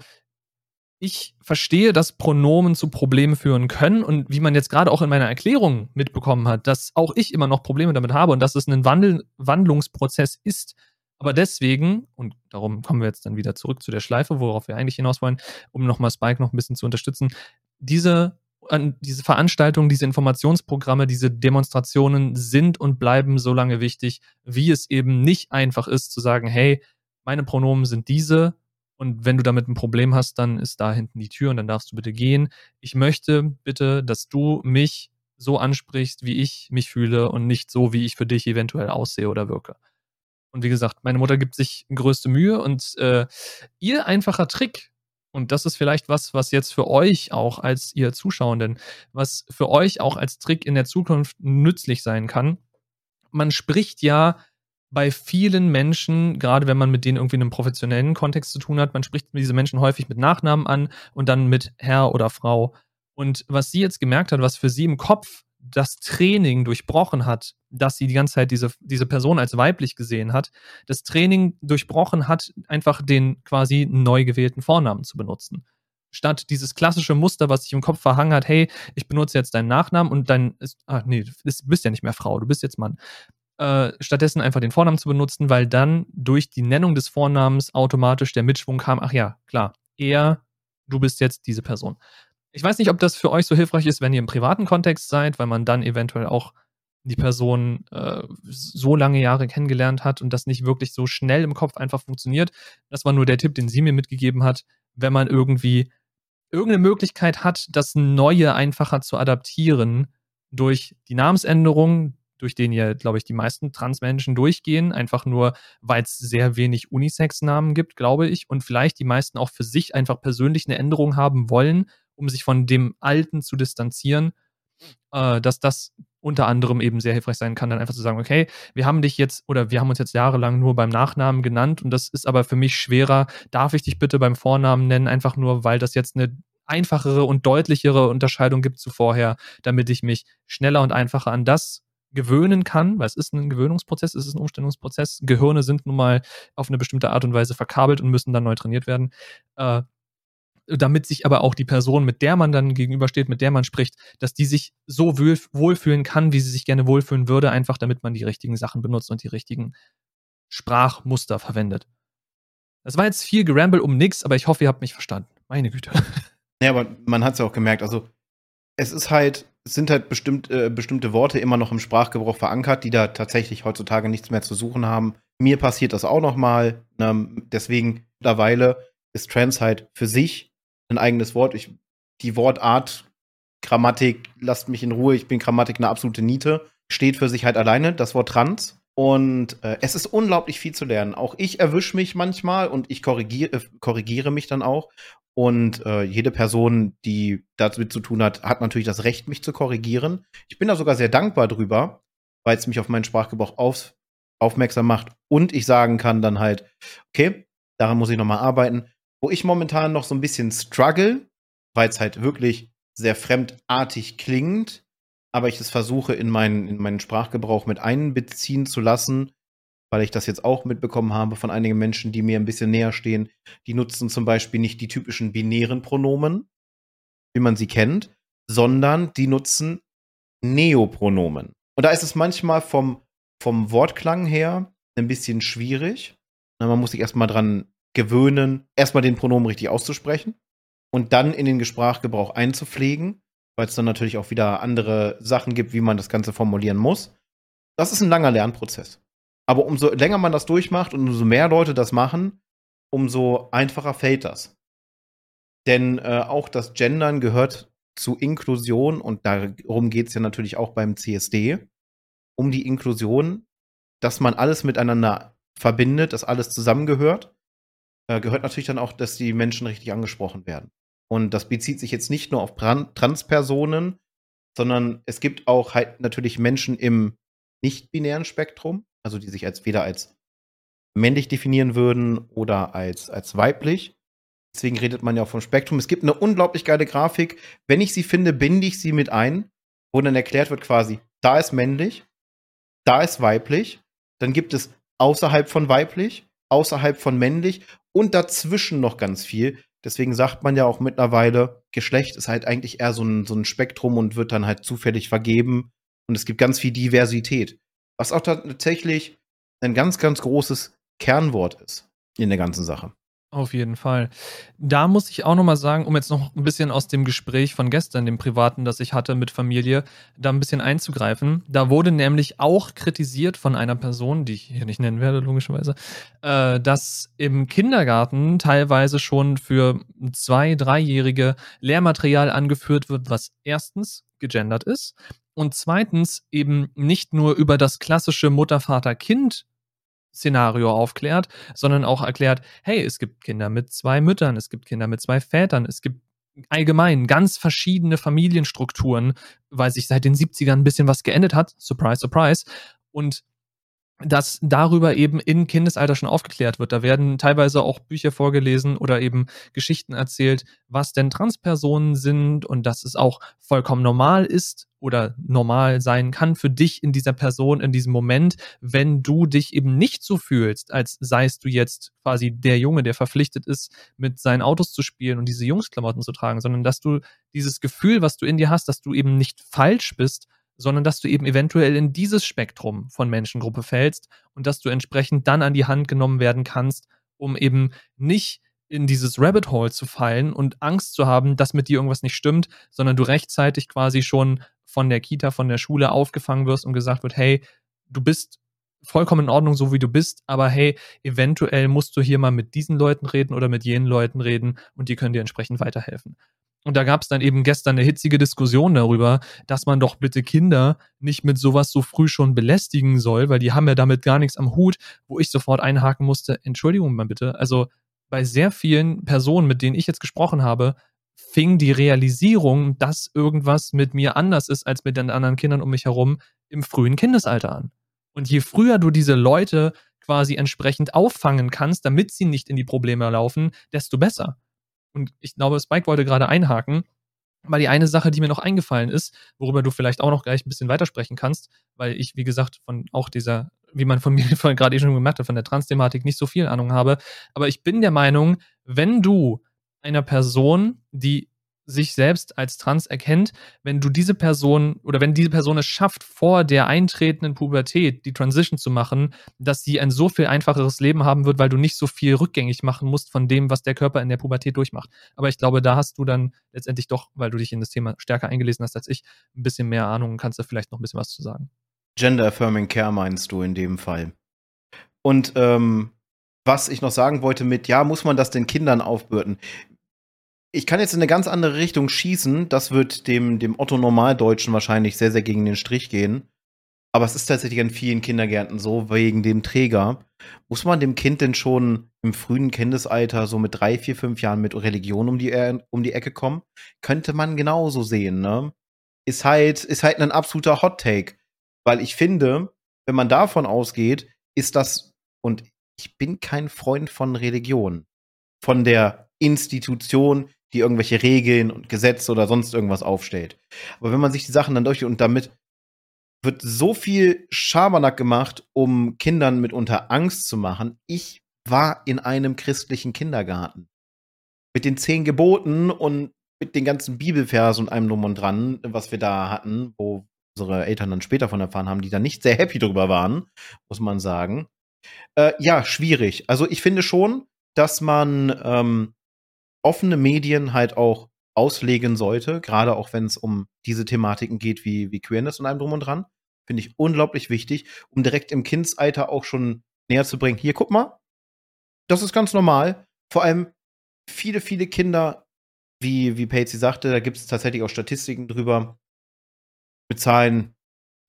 ich verstehe, dass Pronomen zu Problemen führen können und wie man jetzt gerade auch in meiner Erklärung mitbekommen hat, dass auch ich immer noch Probleme damit habe und dass es ein Wandel Wandlungsprozess ist, aber deswegen, und darum kommen wir jetzt dann wieder zurück zu der Schleife, worauf wir eigentlich hinaus wollen, um nochmal Spike noch ein bisschen zu unterstützen, diese, diese Veranstaltungen, diese Informationsprogramme, diese Demonstrationen sind und bleiben so lange wichtig, wie es eben nicht einfach ist zu sagen, hey, meine Pronomen sind diese und wenn du damit ein Problem hast, dann ist da hinten die Tür und dann darfst du bitte gehen. Ich möchte bitte, dass du mich so ansprichst, wie ich mich fühle und nicht so, wie ich für dich eventuell aussehe oder wirke. Und wie gesagt, meine Mutter gibt sich größte Mühe und äh, ihr einfacher Trick, und das ist vielleicht was, was jetzt für euch auch als ihr Zuschauenden, was für euch auch als Trick in der Zukunft nützlich sein kann. Man spricht ja bei vielen Menschen, gerade wenn man mit denen irgendwie in einem professionellen Kontext zu tun hat, man spricht diese Menschen häufig mit Nachnamen an und dann mit Herr oder Frau. Und was sie jetzt gemerkt hat, was für sie im Kopf das Training durchbrochen hat, dass sie die ganze Zeit diese, diese Person als weiblich gesehen hat, das Training durchbrochen hat, einfach den quasi neu gewählten Vornamen zu benutzen. Statt dieses klassische Muster, was sich im Kopf verhangen hat, hey, ich benutze jetzt deinen Nachnamen und dein, ach nee, du bist ja nicht mehr Frau, du bist jetzt Mann. Äh, stattdessen einfach den Vornamen zu benutzen, weil dann durch die Nennung des Vornamens automatisch der Mitschwung kam, ach ja, klar, er, du bist jetzt diese Person. Ich weiß nicht, ob das für euch so hilfreich ist, wenn ihr im privaten Kontext seid, weil man dann eventuell auch die Person äh, so lange Jahre kennengelernt hat und das nicht wirklich so schnell im Kopf einfach funktioniert. Das war nur der Tipp, den sie mir mitgegeben hat, wenn man irgendwie irgendeine Möglichkeit hat, das Neue einfacher zu adaptieren durch die Namensänderung, durch den ja, glaube ich, die meisten Transmenschen durchgehen, einfach nur, weil es sehr wenig Unisex-Namen gibt, glaube ich, und vielleicht die meisten auch für sich einfach persönlich eine Änderung haben wollen, um sich von dem Alten zu distanzieren, äh, dass das unter anderem eben sehr hilfreich sein kann, dann einfach zu sagen, okay, wir haben dich jetzt oder wir haben uns jetzt jahrelang nur beim Nachnamen genannt und das ist aber für mich schwerer. Darf ich dich bitte beim Vornamen nennen, einfach nur, weil das jetzt eine einfachere und deutlichere Unterscheidung gibt zu vorher, damit ich mich schneller und einfacher an das gewöhnen kann, weil es ist ein Gewöhnungsprozess, es ist ein Umstellungsprozess. Gehirne sind nun mal auf eine bestimmte Art und Weise verkabelt und müssen dann neu trainiert werden. Äh, damit sich aber auch die Person, mit der man dann gegenübersteht, mit der man spricht, dass die sich so wohlfühlen kann, wie sie sich gerne wohlfühlen würde, einfach damit man die richtigen Sachen benutzt und die richtigen Sprachmuster verwendet. Das war jetzt viel Geramble um nichts, aber ich hoffe, ihr habt mich verstanden. Meine Güte. Ja, aber man hat es ja auch gemerkt. Also, es ist halt, es sind halt bestimmt, äh, bestimmte Worte immer noch im Sprachgebrauch verankert, die da tatsächlich heutzutage nichts mehr zu suchen haben. Mir passiert das auch noch mal. Ne? Deswegen mittlerweile ist Trans halt für sich ein eigenes Wort. Ich, die Wortart Grammatik, lasst mich in Ruhe, ich bin Grammatik eine absolute Niete, steht für sich halt alleine, das Wort trans. Und äh, es ist unglaublich viel zu lernen. Auch ich erwische mich manchmal und ich korrigiere, äh, korrigiere mich dann auch. Und äh, jede Person, die damit zu tun hat, hat natürlich das Recht, mich zu korrigieren. Ich bin da sogar sehr dankbar drüber, weil es mich auf meinen Sprachgebrauch auf, aufmerksam macht und ich sagen kann dann halt, okay, daran muss ich noch mal arbeiten wo ich momentan noch so ein bisschen struggle, weil es halt wirklich sehr fremdartig klingt, aber ich es versuche in meinen, in meinen Sprachgebrauch mit einbeziehen zu lassen, weil ich das jetzt auch mitbekommen habe von einigen Menschen, die mir ein bisschen näher stehen. Die nutzen zum Beispiel nicht die typischen binären Pronomen, wie man sie kennt, sondern die nutzen Neopronomen. Und da ist es manchmal vom, vom Wortklang her ein bisschen schwierig. Man muss sich erstmal dran gewöhnen, erstmal den Pronomen richtig auszusprechen und dann in den Sprachgebrauch einzupflegen, weil es dann natürlich auch wieder andere Sachen gibt, wie man das Ganze formulieren muss. Das ist ein langer Lernprozess. Aber umso länger man das durchmacht und umso mehr Leute das machen, umso einfacher fällt das. Denn äh, auch das Gendern gehört zu Inklusion und darum geht es ja natürlich auch beim CSD, um die Inklusion, dass man alles miteinander verbindet, dass alles zusammengehört äh, gehört natürlich dann auch, dass die Menschen richtig angesprochen werden. Und das bezieht sich jetzt nicht nur auf Transpersonen, sondern es gibt auch halt natürlich Menschen im nicht-binären Spektrum, also die sich als weder als männlich definieren würden oder als, als weiblich. Deswegen redet man ja auch vom Spektrum. Es gibt eine unglaublich geile Grafik. Wenn ich sie finde, binde ich sie mit ein, wo dann erklärt wird quasi, da ist männlich, da ist weiblich, dann gibt es außerhalb von weiblich, außerhalb von männlich und dazwischen noch ganz viel. Deswegen sagt man ja auch mittlerweile, Geschlecht ist halt eigentlich eher so ein, so ein Spektrum und wird dann halt zufällig vergeben. Und es gibt ganz viel Diversität. Was auch tatsächlich ein ganz, ganz großes Kernwort ist in der ganzen Sache. Auf jeden Fall. Da muss ich auch nochmal sagen, um jetzt noch ein bisschen aus dem Gespräch von gestern, dem privaten, das ich hatte mit Familie, da ein bisschen einzugreifen. Da wurde nämlich auch kritisiert von einer Person, die ich hier nicht nennen werde, logischerweise, äh, dass im Kindergarten teilweise schon für zwei, dreijährige Lehrmaterial angeführt wird, was erstens gegendert ist und zweitens eben nicht nur über das klassische Mutter, Vater, Kind Szenario aufklärt, sondern auch erklärt, hey, es gibt Kinder mit zwei Müttern, es gibt Kinder mit zwei Vätern, es gibt allgemein ganz verschiedene Familienstrukturen, weil sich seit den 70ern ein bisschen was geändert hat. Surprise, surprise. Und dass darüber eben in Kindesalter schon aufgeklärt wird. Da werden teilweise auch Bücher vorgelesen oder eben Geschichten erzählt, was denn Transpersonen sind und dass es auch vollkommen normal ist oder normal sein kann für dich in dieser Person, in diesem Moment, wenn du dich eben nicht so fühlst, als seist du jetzt quasi der Junge, der verpflichtet ist, mit seinen Autos zu spielen und diese Jungsklamotten zu tragen, sondern dass du dieses Gefühl, was du in dir hast, dass du eben nicht falsch bist, sondern dass du eben eventuell in dieses Spektrum von Menschengruppe fällst und dass du entsprechend dann an die Hand genommen werden kannst, um eben nicht in dieses Rabbit Hole zu fallen und Angst zu haben, dass mit dir irgendwas nicht stimmt, sondern du rechtzeitig quasi schon von der Kita, von der Schule aufgefangen wirst und gesagt wird, hey, du bist vollkommen in Ordnung, so wie du bist, aber hey, eventuell musst du hier mal mit diesen Leuten reden oder mit jenen Leuten reden und die können dir entsprechend weiterhelfen. Und da gab es dann eben gestern eine hitzige Diskussion darüber, dass man doch bitte Kinder nicht mit sowas so früh schon belästigen soll, weil die haben ja damit gar nichts am Hut, wo ich sofort einhaken musste, Entschuldigung mal bitte. Also bei sehr vielen Personen, mit denen ich jetzt gesprochen habe, fing die Realisierung, dass irgendwas mit mir anders ist als mit den anderen Kindern um mich herum, im frühen Kindesalter an. Und je früher du diese Leute quasi entsprechend auffangen kannst, damit sie nicht in die Probleme laufen, desto besser. Und ich glaube, Spike wollte gerade einhaken, weil die eine Sache, die mir noch eingefallen ist, worüber du vielleicht auch noch gleich ein bisschen weitersprechen kannst, weil ich, wie gesagt, von auch dieser, wie man von mir gerade eh schon gemerkt hat, von der Trans-Thematik nicht so viel Ahnung habe. Aber ich bin der Meinung, wenn du einer Person, die sich selbst als trans erkennt, wenn du diese Person oder wenn diese Person es schafft, vor der eintretenden Pubertät die Transition zu machen, dass sie ein so viel einfacheres Leben haben wird, weil du nicht so viel rückgängig machen musst von dem, was der Körper in der Pubertät durchmacht. Aber ich glaube, da hast du dann letztendlich doch, weil du dich in das Thema stärker eingelesen hast als ich, ein bisschen mehr Ahnung und kannst da vielleicht noch ein bisschen was zu sagen. Gender Affirming Care meinst du in dem Fall. Und ähm, was ich noch sagen wollte mit, ja, muss man das den Kindern aufbürden? Ich kann jetzt in eine ganz andere Richtung schießen. Das wird dem, dem Otto Normaldeutschen wahrscheinlich sehr, sehr gegen den Strich gehen. Aber es ist tatsächlich an vielen Kindergärten so, wegen dem Träger. Muss man dem Kind denn schon im frühen Kindesalter, so mit drei, vier, fünf Jahren mit Religion um die, um die Ecke kommen? Könnte man genauso sehen, ne? Ist halt, ist halt ein absoluter Hot Take. Weil ich finde, wenn man davon ausgeht, ist das, und ich bin kein Freund von Religion. Von der Institution, die irgendwelche Regeln und Gesetze oder sonst irgendwas aufstellt. Aber wenn man sich die Sachen dann durch und damit wird so viel Schabernack gemacht, um Kindern mitunter Angst zu machen. Ich war in einem christlichen Kindergarten. Mit den zehn Geboten und mit den ganzen Bibelversen und allem drum und dran, was wir da hatten, wo unsere Eltern dann später von erfahren haben, die da nicht sehr happy drüber waren, muss man sagen. Äh, ja, schwierig. Also ich finde schon, dass man ähm, offene Medien halt auch auslegen sollte, gerade auch wenn es um diese Thematiken geht wie, wie Queerness und allem drum und dran. Finde ich unglaublich wichtig, um direkt im Kindsalter auch schon näher zu bringen. Hier, guck mal, das ist ganz normal. Vor allem viele, viele Kinder, wie, wie Patsy sagte, da gibt es tatsächlich auch Statistiken drüber, mit Zahlen,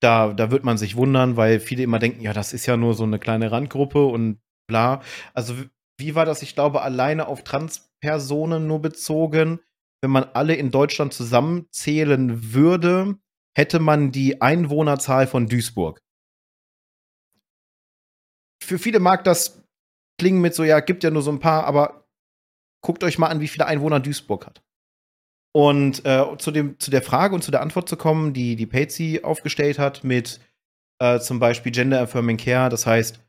da, da wird man sich wundern, weil viele immer denken, ja, das ist ja nur so eine kleine Randgruppe und bla. Also, wie war das? Ich glaube, alleine auf Trans Personen nur bezogen. Wenn man alle in Deutschland zusammenzählen würde, hätte man die Einwohnerzahl von Duisburg. Für viele mag das klingen mit so, ja, gibt ja nur so ein paar, aber guckt euch mal an, wie viele Einwohner Duisburg hat. Und äh, zu, dem, zu der Frage und zu der Antwort zu kommen, die die Patsy aufgestellt hat, mit äh, zum Beispiel Gender Affirming Care, das heißt,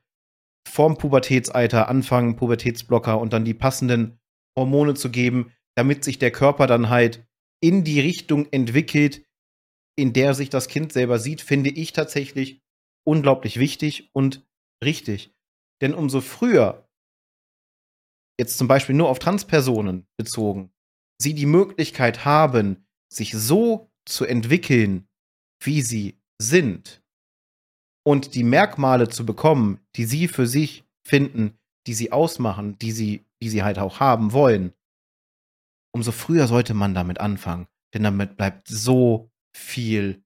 vorm Pubertätsalter anfangen, Pubertätsblocker und dann die passenden Hormone zu geben, damit sich der Körper dann halt in die Richtung entwickelt, in der sich das Kind selber sieht, finde ich tatsächlich unglaublich wichtig und richtig. Denn umso früher, jetzt zum Beispiel nur auf Transpersonen bezogen, sie die Möglichkeit haben, sich so zu entwickeln, wie sie sind, und die Merkmale zu bekommen, die sie für sich finden, die sie ausmachen, die sie die sie halt auch haben wollen, umso früher sollte man damit anfangen. Denn damit bleibt so viel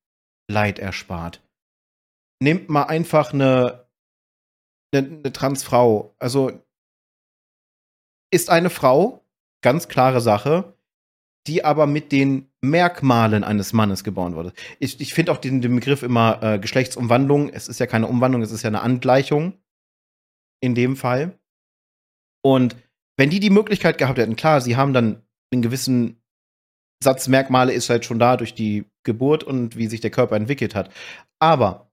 Leid erspart. Nehmt mal einfach eine, eine, eine Transfrau. Also ist eine Frau, ganz klare Sache, die aber mit den Merkmalen eines Mannes geboren wurde. Ich, ich finde auch den, den, Begriff immer äh, Geschlechtsumwandlung. Es ist ja keine Umwandlung, es ist ja eine Angleichung. In dem Fall. Und wenn die die Möglichkeit gehabt hätten, klar, sie haben dann einen gewissen Satz Merkmale ist halt schon da durch die Geburt und wie sich der Körper entwickelt hat. Aber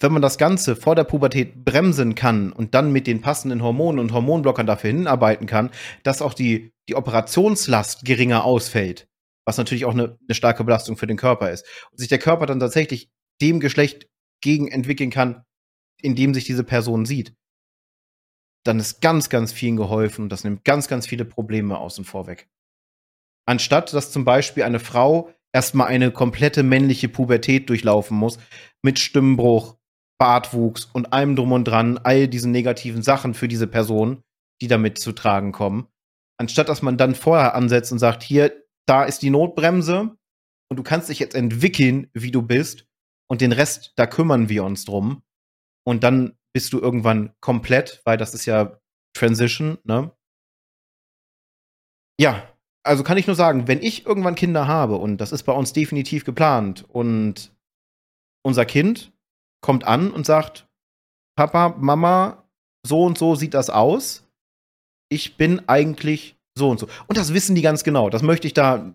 wenn man das Ganze vor der Pubertät bremsen kann und dann mit den passenden Hormonen und Hormonblockern dafür hinarbeiten kann, dass auch die, die Operationslast geringer ausfällt, was natürlich auch eine, eine starke Belastung für den Körper ist, und sich der Körper dann tatsächlich dem Geschlecht gegen entwickeln kann, in dem sich diese Person sieht, dann ist ganz, ganz vielen geholfen und das nimmt ganz, ganz viele Probleme außen vor weg. Anstatt dass zum Beispiel eine Frau erstmal eine komplette männliche Pubertät durchlaufen muss, mit Stimmbruch, Bartwuchs und allem drum und dran, all diesen negativen Sachen für diese Person, die damit zu tragen kommen. Anstatt dass man dann vorher ansetzt und sagt, hier, da ist die Notbremse und du kannst dich jetzt entwickeln, wie du bist und den Rest, da kümmern wir uns drum. Und dann bist du irgendwann komplett, weil das ist ja Transition, ne? Ja, also kann ich nur sagen, wenn ich irgendwann Kinder habe, und das ist bei uns definitiv geplant, und unser Kind kommt an und sagt, Papa, Mama, so und so sieht das aus. Ich bin eigentlich so und so. Und das wissen die ganz genau. Das möchte ich da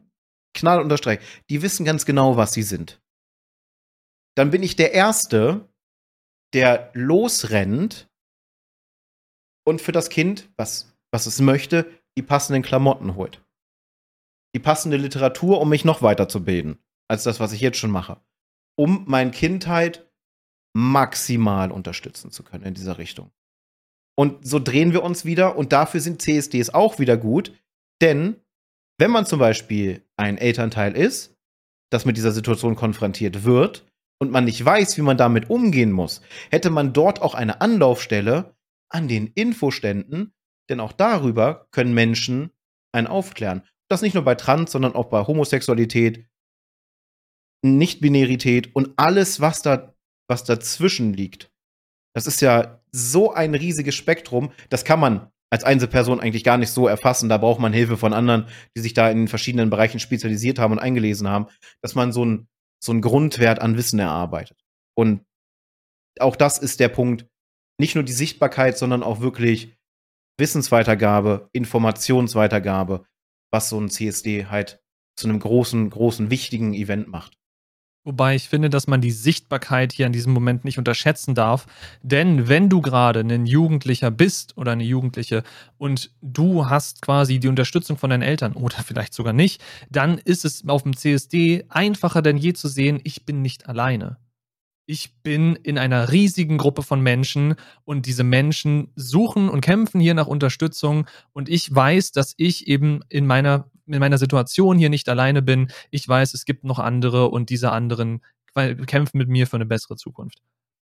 knall unterstreichen. Die wissen ganz genau, was sie sind. Dann bin ich der Erste, der losrennt und für das Kind, was, was es möchte, die passenden Klamotten holt. Die passende Literatur, um mich noch weiterzubilden, als das, was ich jetzt schon mache. Um meine Kindheit maximal unterstützen zu können in dieser Richtung. Und so drehen wir uns wieder und dafür sind CSDs auch wieder gut, denn wenn man zum Beispiel ein Elternteil ist, das mit dieser Situation konfrontiert wird und man nicht weiß, wie man damit umgehen muss, hätte man dort auch eine Anlaufstelle an den Infoständen, denn auch darüber können Menschen einen aufklären. Das nicht nur bei Trans, sondern auch bei Homosexualität, Nichtbinarität und alles, was da was dazwischen liegt. Das ist ja so ein riesiges Spektrum, das kann man als Einzelperson eigentlich gar nicht so erfassen. Da braucht man Hilfe von anderen, die sich da in verschiedenen Bereichen spezialisiert haben und eingelesen haben, dass man so einen so einen Grundwert an Wissen erarbeitet. Und auch das ist der Punkt, nicht nur die Sichtbarkeit, sondern auch wirklich Wissensweitergabe, Informationsweitergabe, was so ein CSD halt zu einem großen, großen, wichtigen Event macht. Wobei ich finde, dass man die Sichtbarkeit hier in diesem Moment nicht unterschätzen darf. Denn wenn du gerade ein Jugendlicher bist oder eine Jugendliche und du hast quasi die Unterstützung von deinen Eltern oder vielleicht sogar nicht, dann ist es auf dem CSD einfacher denn je zu sehen, ich bin nicht alleine. Ich bin in einer riesigen Gruppe von Menschen und diese Menschen suchen und kämpfen hier nach Unterstützung und ich weiß, dass ich eben in meiner in meiner Situation hier nicht alleine bin. Ich weiß, es gibt noch andere und diese anderen kämpfen mit mir für eine bessere Zukunft.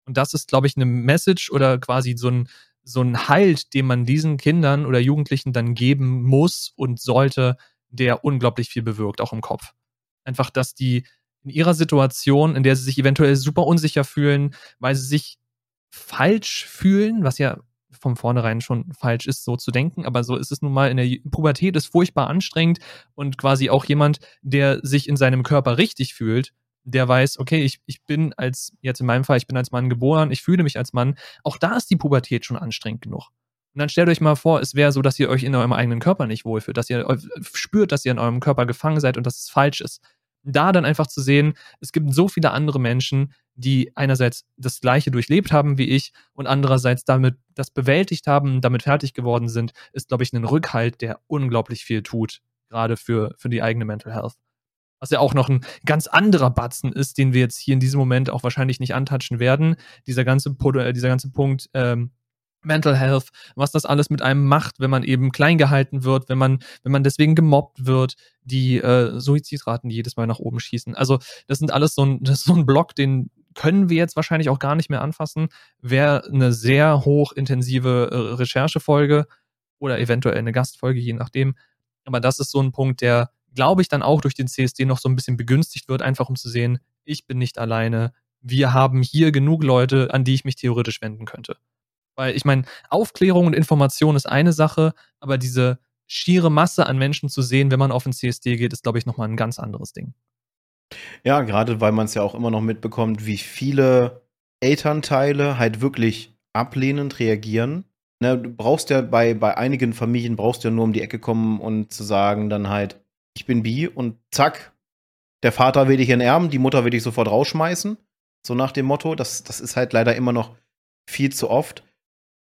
Und das ist, glaube ich, eine Message oder quasi so ein, so ein Halt, den man diesen Kindern oder Jugendlichen dann geben muss und sollte, der unglaublich viel bewirkt, auch im Kopf. Einfach, dass die in ihrer Situation, in der sie sich eventuell super unsicher fühlen, weil sie sich falsch fühlen, was ja von vornherein schon falsch ist, so zu denken. Aber so ist es nun mal in der Pubertät, ist furchtbar anstrengend und quasi auch jemand, der sich in seinem Körper richtig fühlt, der weiß, okay, ich, ich bin als, jetzt in meinem Fall, ich bin als Mann geboren, ich fühle mich als Mann. Auch da ist die Pubertät schon anstrengend genug. Und dann stellt euch mal vor, es wäre so, dass ihr euch in eurem eigenen Körper nicht wohlfühlt, dass ihr spürt, dass ihr in eurem Körper gefangen seid und dass es falsch ist da dann einfach zu sehen, es gibt so viele andere Menschen, die einerseits das Gleiche durchlebt haben wie ich und andererseits damit das bewältigt haben, damit fertig geworden sind, ist, glaube ich, ein Rückhalt, der unglaublich viel tut, gerade für, für die eigene Mental Health. Was ja auch noch ein ganz anderer Batzen ist, den wir jetzt hier in diesem Moment auch wahrscheinlich nicht antatschen werden. Dieser ganze, äh, dieser ganze Punkt, ähm, Mental Health, was das alles mit einem macht, wenn man eben klein gehalten wird, wenn man, wenn man deswegen gemobbt wird, die äh, Suizidraten, die jedes Mal nach oben schießen. Also das sind alles so ein, das ist so ein Block, den können wir jetzt wahrscheinlich auch gar nicht mehr anfassen. Wäre eine sehr hochintensive äh, Recherchefolge oder eventuell eine Gastfolge, je nachdem. Aber das ist so ein Punkt, der, glaube ich, dann auch durch den CSD noch so ein bisschen begünstigt wird, einfach um zu sehen, ich bin nicht alleine. Wir haben hier genug Leute, an die ich mich theoretisch wenden könnte. Weil ich meine, Aufklärung und Information ist eine Sache, aber diese schiere Masse an Menschen zu sehen, wenn man auf den CSD geht, ist, glaube ich, nochmal ein ganz anderes Ding. Ja, gerade weil man es ja auch immer noch mitbekommt, wie viele Elternteile halt wirklich ablehnend reagieren. Ne, du brauchst ja bei, bei einigen Familien brauchst ja nur um die Ecke kommen und zu sagen dann halt, ich bin bi und zack, der Vater will dich enterben, die Mutter will dich sofort rausschmeißen. So nach dem Motto. Das, das ist halt leider immer noch viel zu oft.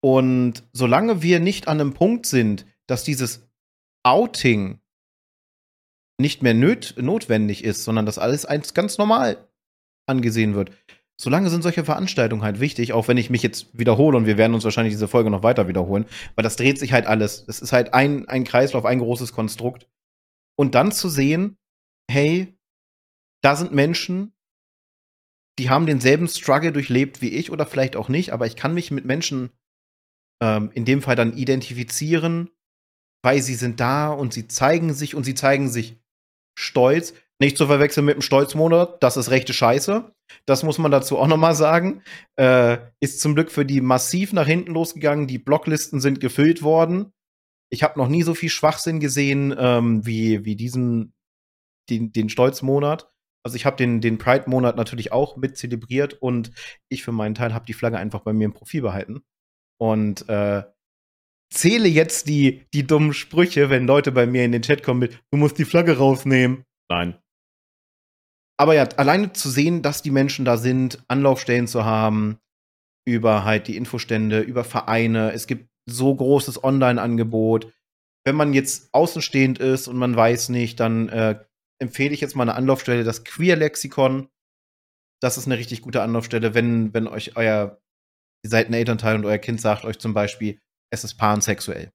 Und solange wir nicht an einem Punkt sind, dass dieses Outing nicht mehr nöt notwendig ist, sondern dass alles als ganz normal angesehen wird, solange sind solche Veranstaltungen halt wichtig, auch wenn ich mich jetzt wiederhole und wir werden uns wahrscheinlich diese Folge noch weiter wiederholen, weil das dreht sich halt alles. Es ist halt ein, ein Kreislauf, ein großes Konstrukt. Und dann zu sehen, hey, da sind Menschen, die haben denselben Struggle durchlebt wie ich oder vielleicht auch nicht, aber ich kann mich mit Menschen ähm, in dem Fall dann identifizieren, weil sie sind da und sie zeigen sich und sie zeigen sich stolz. Nicht zu verwechseln mit dem Stolzmonat, das ist rechte Scheiße. Das muss man dazu auch nochmal sagen. Äh, ist zum Glück für die massiv nach hinten losgegangen. Die Blocklisten sind gefüllt worden. Ich habe noch nie so viel Schwachsinn gesehen ähm, wie, wie diesen, den, den Stolzmonat. Also ich habe den, den Pride-Monat natürlich auch mit zelebriert und ich für meinen Teil habe die Flagge einfach bei mir im Profil behalten. Und äh, zähle jetzt die, die dummen Sprüche, wenn Leute bei mir in den Chat kommen mit, du musst die Flagge rausnehmen. Nein. Aber ja, alleine zu sehen, dass die Menschen da sind, Anlaufstellen zu haben, über halt die Infostände, über Vereine, es gibt so großes Online-Angebot. Wenn man jetzt außenstehend ist und man weiß nicht, dann äh, empfehle ich jetzt mal eine Anlaufstelle, das Queer-Lexikon. Das ist eine richtig gute Anlaufstelle, wenn, wenn euch euer, ihr seid ein Elternteil und euer Kind sagt euch zum Beispiel, es ist pansexuell.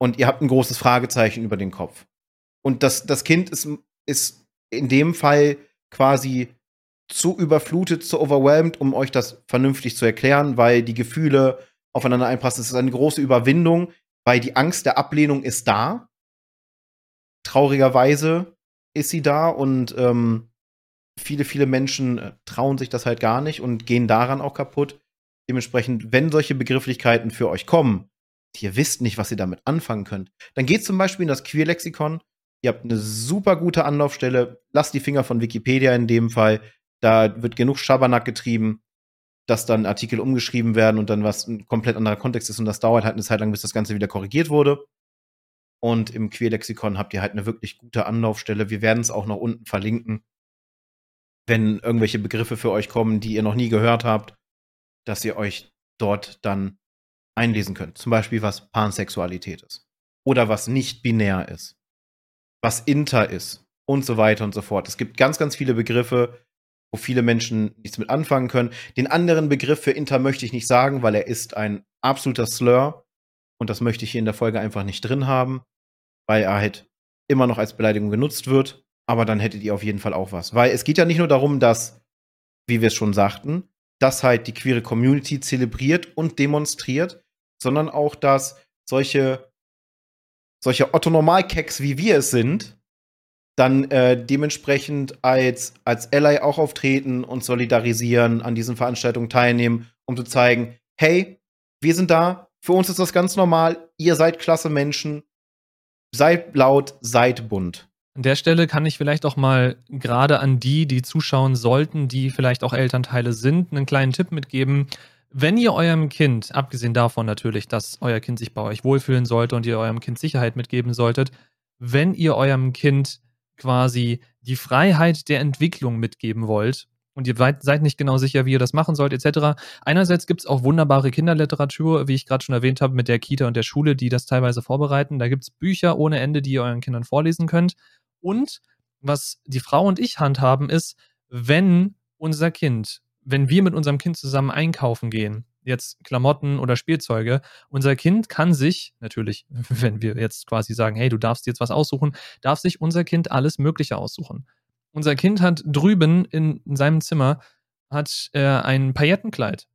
Und ihr habt ein großes Fragezeichen über den Kopf. Und das, das Kind ist, ist in dem Fall quasi zu überflutet, zu overwhelmed, um euch das vernünftig zu erklären, weil die Gefühle aufeinander einpassen. Es ist eine große Überwindung, weil die Angst der Ablehnung ist da traurigerweise ist sie da und ähm, viele, viele Menschen äh, trauen sich das halt gar nicht und gehen daran auch kaputt. Dementsprechend, wenn solche Begrifflichkeiten für euch kommen, ihr wisst nicht, was ihr damit anfangen könnt, dann geht zum Beispiel in das Queer-Lexikon. Ihr habt eine super gute Anlaufstelle. Lasst die Finger von Wikipedia in dem Fall. Da wird genug Schabernack getrieben, dass dann Artikel umgeschrieben werden und dann was ein komplett anderer Kontext ist. Und das dauert halt eine Zeit lang, bis das Ganze wieder korrigiert wurde. Und im Queerlexikon habt ihr halt eine wirklich gute Anlaufstelle. Wir werden es auch noch unten verlinken, wenn irgendwelche Begriffe für euch kommen, die ihr noch nie gehört habt, dass ihr euch dort dann einlesen könnt. Zum Beispiel, was Pansexualität ist. Oder was nicht binär ist. Was inter ist. Und so weiter und so fort. Es gibt ganz, ganz viele Begriffe, wo viele Menschen nichts mit anfangen können. Den anderen Begriff für inter möchte ich nicht sagen, weil er ist ein absoluter Slur. Und das möchte ich hier in der Folge einfach nicht drin haben, weil er halt immer noch als Beleidigung genutzt wird. Aber dann hättet ihr auf jeden Fall auch was. Weil es geht ja nicht nur darum, dass, wie wir es schon sagten, dass halt die queere Community zelebriert und demonstriert, sondern auch, dass solche, solche Otto-Normal-Keks, wie wir es sind, dann äh, dementsprechend als, als Ally auch auftreten und solidarisieren, an diesen Veranstaltungen teilnehmen, um zu zeigen, hey, wir sind da, für uns ist das ganz normal. Ihr seid klasse Menschen. Seid laut, seid bunt. An der Stelle kann ich vielleicht auch mal gerade an die, die zuschauen sollten, die vielleicht auch Elternteile sind, einen kleinen Tipp mitgeben. Wenn ihr eurem Kind, abgesehen davon natürlich, dass euer Kind sich bei euch wohlfühlen sollte und ihr eurem Kind Sicherheit mitgeben solltet, wenn ihr eurem Kind quasi die Freiheit der Entwicklung mitgeben wollt und ihr seid nicht genau sicher, wie ihr das machen sollt, etc. Einerseits gibt es auch wunderbare Kinderliteratur, wie ich gerade schon erwähnt habe, mit der Kita und der Schule, die das teilweise vorbereiten. Da gibt es Bücher ohne Ende, die ihr euren Kindern vorlesen könnt. Und was die Frau und ich handhaben, ist, wenn unser Kind, wenn wir mit unserem Kind zusammen einkaufen gehen, jetzt Klamotten oder Spielzeuge. Unser Kind kann sich, natürlich, wenn wir jetzt quasi sagen, hey, du darfst jetzt was aussuchen, darf sich unser Kind alles Mögliche aussuchen. Unser Kind hat drüben in, in seinem Zimmer hat er ein Paillettenkleid.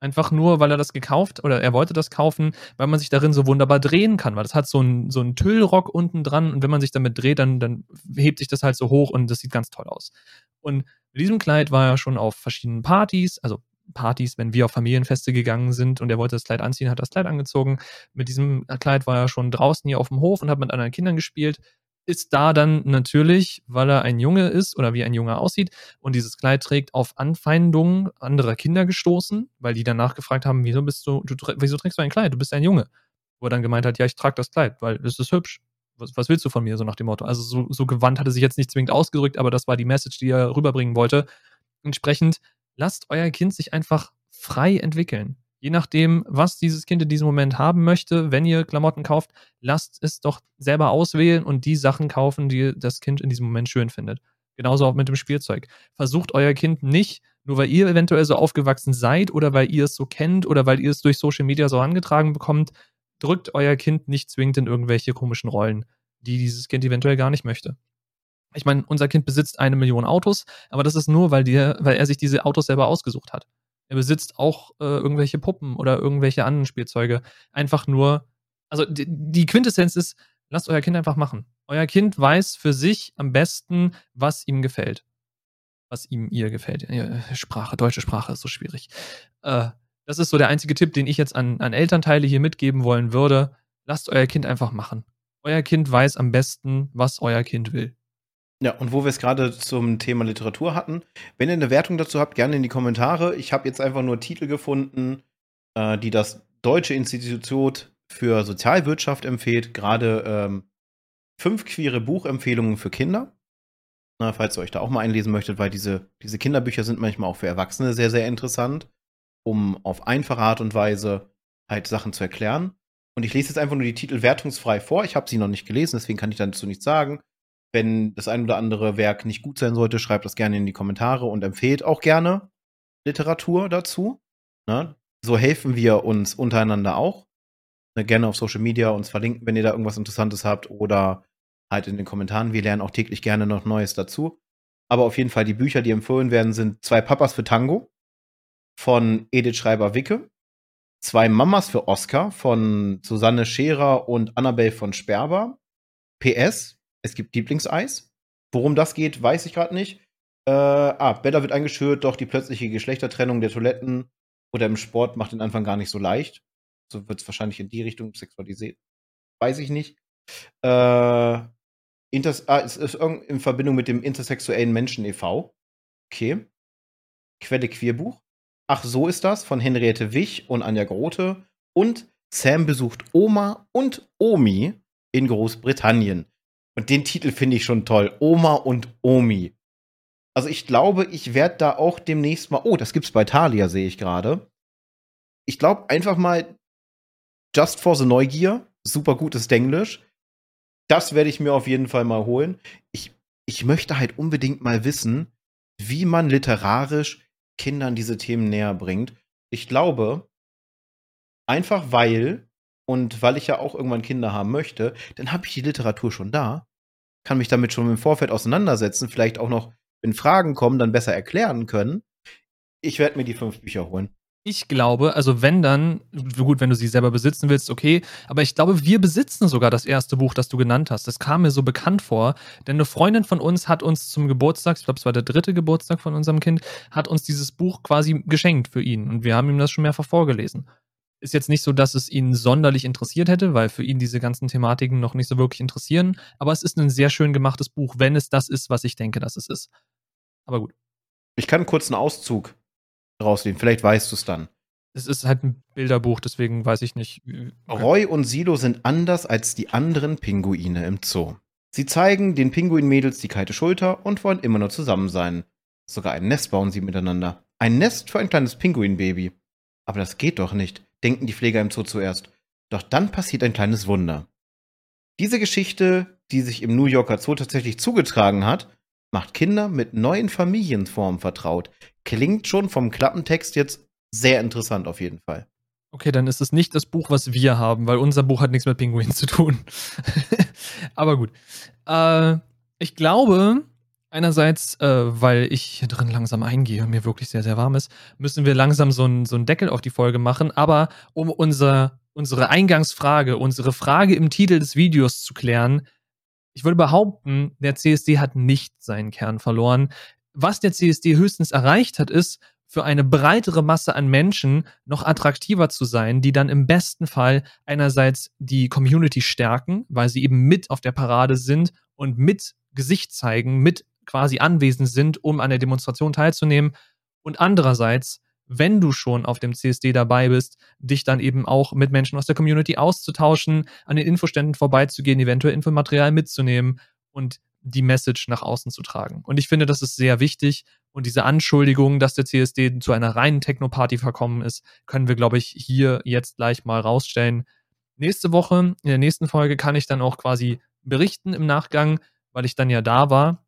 Einfach nur, weil er das gekauft oder er wollte das kaufen, weil man sich darin so wunderbar drehen kann, weil das hat so einen so Tüllrock unten dran und wenn man sich damit dreht, dann, dann hebt sich das halt so hoch und das sieht ganz toll aus. Und mit diesem Kleid war er schon auf verschiedenen Partys, also Partys, wenn wir auf Familienfeste gegangen sind und er wollte das Kleid anziehen, hat das Kleid angezogen. Mit diesem Kleid war er schon draußen hier auf dem Hof und hat mit anderen Kindern gespielt. Ist da dann natürlich, weil er ein Junge ist oder wie ein Junge aussieht und dieses Kleid trägt, auf Anfeindungen anderer Kinder gestoßen, weil die danach gefragt haben, wieso bist du, du wieso trägst du ein Kleid? Du bist ein Junge. Wo er dann gemeint hat, ja, ich trage das Kleid, weil es ist hübsch was, was, willst du von mir, so nach dem Motto. Also so, so gewandt hat er sich jetzt nicht zwingend ausgedrückt, aber das war die Message, die er rüberbringen wollte. Entsprechend lasst euer Kind sich einfach frei entwickeln. Je nachdem, was dieses Kind in diesem Moment haben möchte, wenn ihr Klamotten kauft, lasst es doch selber auswählen und die Sachen kaufen, die das Kind in diesem Moment schön findet. Genauso auch mit dem Spielzeug. Versucht euer Kind nicht, nur weil ihr eventuell so aufgewachsen seid oder weil ihr es so kennt oder weil ihr es durch Social Media so angetragen bekommt, drückt euer Kind nicht zwingend in irgendwelche komischen Rollen, die dieses Kind eventuell gar nicht möchte. Ich meine, unser Kind besitzt eine Million Autos, aber das ist nur, weil, die, weil er sich diese Autos selber ausgesucht hat. Er besitzt auch äh, irgendwelche Puppen oder irgendwelche anderen Spielzeuge. Einfach nur, also die, die Quintessenz ist, lasst euer Kind einfach machen. Euer Kind weiß für sich am besten, was ihm gefällt. Was ihm ihr gefällt. Sprache, deutsche Sprache ist so schwierig. Äh, das ist so der einzige Tipp, den ich jetzt an, an Elternteile hier mitgeben wollen würde. Lasst euer Kind einfach machen. Euer Kind weiß am besten, was euer Kind will. Ja, und wo wir es gerade zum Thema Literatur hatten, wenn ihr eine Wertung dazu habt, gerne in die Kommentare. Ich habe jetzt einfach nur Titel gefunden, äh, die das Deutsche Institut für Sozialwirtschaft empfiehlt. Gerade ähm, fünf queere Buchempfehlungen für Kinder. Na, falls ihr euch da auch mal einlesen möchtet, weil diese, diese Kinderbücher sind manchmal auch für Erwachsene sehr, sehr interessant um auf einfache Art und Weise halt Sachen zu erklären. Und ich lese jetzt einfach nur die Titel wertungsfrei vor. Ich habe sie noch nicht gelesen, deswegen kann ich dazu nichts sagen. Wenn das ein oder andere Werk nicht gut sein sollte, schreibt das gerne in die Kommentare und empfehlt auch gerne Literatur dazu. Ne? So helfen wir uns untereinander auch. Ne, gerne auf Social Media uns verlinken, wenn ihr da irgendwas Interessantes habt oder halt in den Kommentaren. Wir lernen auch täglich gerne noch Neues dazu. Aber auf jeden Fall die Bücher, die empfohlen werden, sind Zwei Papas für Tango von Edith Schreiber-Wicke, Zwei Mamas für Oscar von Susanne Scherer und Annabelle von Sperber. PS, es gibt Lieblingseis. Worum das geht, weiß ich gerade nicht. Äh, ah, Bella wird eingeschürt, doch die plötzliche Geschlechtertrennung der Toiletten oder im Sport macht den Anfang gar nicht so leicht. So wird es wahrscheinlich in die Richtung sexualisiert. Weiß ich nicht. Äh, Inters ah, es ist in Verbindung mit dem intersexuellen Menschen e.V. Okay. Quelle Queerbuch. Ach, so ist das von Henriette Wich und Anja Grote. Und Sam besucht Oma und Omi in Großbritannien. Und den Titel finde ich schon toll. Oma und Omi. Also ich glaube, ich werde da auch demnächst mal. Oh, das gibt's bei Thalia, sehe ich gerade. Ich glaube einfach mal Just for the Neugier. Super gutes Denglisch. Das werde ich mir auf jeden Fall mal holen. Ich, ich möchte halt unbedingt mal wissen, wie man literarisch Kindern diese Themen näher bringt. Ich glaube, einfach weil und weil ich ja auch irgendwann Kinder haben möchte, dann habe ich die Literatur schon da, kann mich damit schon im Vorfeld auseinandersetzen, vielleicht auch noch, wenn Fragen kommen, dann besser erklären können. Ich werde mir die fünf Bücher holen. Ich glaube, also wenn dann, gut, wenn du sie selber besitzen willst, okay, aber ich glaube, wir besitzen sogar das erste Buch, das du genannt hast. Das kam mir so bekannt vor, denn eine Freundin von uns hat uns zum Geburtstag, ich glaube, es war der dritte Geburtstag von unserem Kind, hat uns dieses Buch quasi geschenkt für ihn und wir haben ihm das schon mehrfach vorgelesen. Ist jetzt nicht so, dass es ihn sonderlich interessiert hätte, weil für ihn diese ganzen Thematiken noch nicht so wirklich interessieren, aber es ist ein sehr schön gemachtes Buch, wenn es das ist, was ich denke, dass es ist. Aber gut. Ich kann kurz einen Auszug rausnehmen. Vielleicht weißt du es dann. Es ist halt ein Bilderbuch, deswegen weiß ich nicht. Roy und Silo sind anders als die anderen Pinguine im Zoo. Sie zeigen den Pinguinmädels die kalte Schulter und wollen immer nur zusammen sein. Sogar ein Nest bauen sie miteinander. Ein Nest für ein kleines Pinguinbaby. Aber das geht doch nicht, denken die Pfleger im Zoo zuerst. Doch dann passiert ein kleines Wunder. Diese Geschichte, die sich im New Yorker Zoo tatsächlich zugetragen hat, macht Kinder mit neuen Familienformen vertraut. Klingt schon vom Klappentext jetzt sehr interessant auf jeden Fall. Okay, dann ist es nicht das Buch, was wir haben, weil unser Buch hat nichts mit Pinguinen zu tun. Aber gut. Äh, ich glaube, einerseits, äh, weil ich hier drin langsam eingehe und mir wirklich sehr, sehr warm ist, müssen wir langsam so einen so Deckel auf die Folge machen. Aber um unser, unsere Eingangsfrage, unsere Frage im Titel des Videos zu klären, ich würde behaupten, der CSD hat nicht seinen Kern verloren. Was der CSD höchstens erreicht hat, ist, für eine breitere Masse an Menschen noch attraktiver zu sein, die dann im besten Fall einerseits die Community stärken, weil sie eben mit auf der Parade sind und mit Gesicht zeigen, mit quasi anwesend sind, um an der Demonstration teilzunehmen. Und andererseits, wenn du schon auf dem CSD dabei bist, dich dann eben auch mit Menschen aus der Community auszutauschen, an den Infoständen vorbeizugehen, eventuell Infomaterial mitzunehmen und die Message nach außen zu tragen. Und ich finde, das ist sehr wichtig. Und diese Anschuldigung, dass der CSD zu einer reinen Techno-Party verkommen ist, können wir, glaube ich, hier jetzt gleich mal rausstellen. Nächste Woche, in der nächsten Folge, kann ich dann auch quasi berichten im Nachgang, weil ich dann ja da war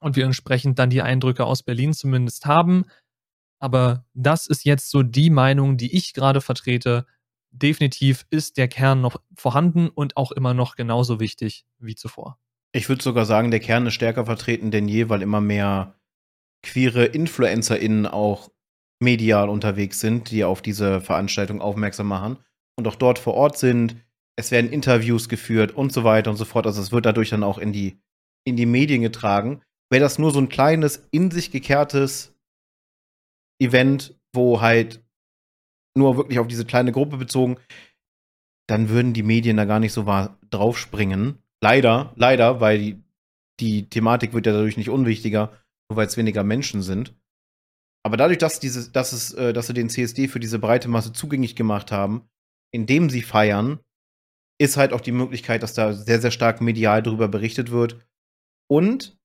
und wir entsprechend dann die Eindrücke aus Berlin zumindest haben. Aber das ist jetzt so die Meinung, die ich gerade vertrete. Definitiv ist der Kern noch vorhanden und auch immer noch genauso wichtig wie zuvor. Ich würde sogar sagen, der Kern ist stärker vertreten denn je, weil immer mehr queere InfluencerInnen auch medial unterwegs sind, die auf diese Veranstaltung aufmerksam machen und auch dort vor Ort sind. Es werden Interviews geführt und so weiter und so fort. Also es wird dadurch dann auch in die, in die Medien getragen. Wäre das nur so ein kleines, in sich gekehrtes Event, wo halt nur wirklich auf diese kleine Gruppe bezogen, dann würden die Medien da gar nicht so draufspringen. Leider, leider, weil die, die Thematik wird ja dadurch nicht unwichtiger, nur weil es weniger Menschen sind. Aber dadurch, dass, diese, dass, es, äh, dass sie den CSD für diese breite Masse zugänglich gemacht haben, indem sie feiern, ist halt auch die Möglichkeit, dass da sehr, sehr stark medial darüber berichtet wird und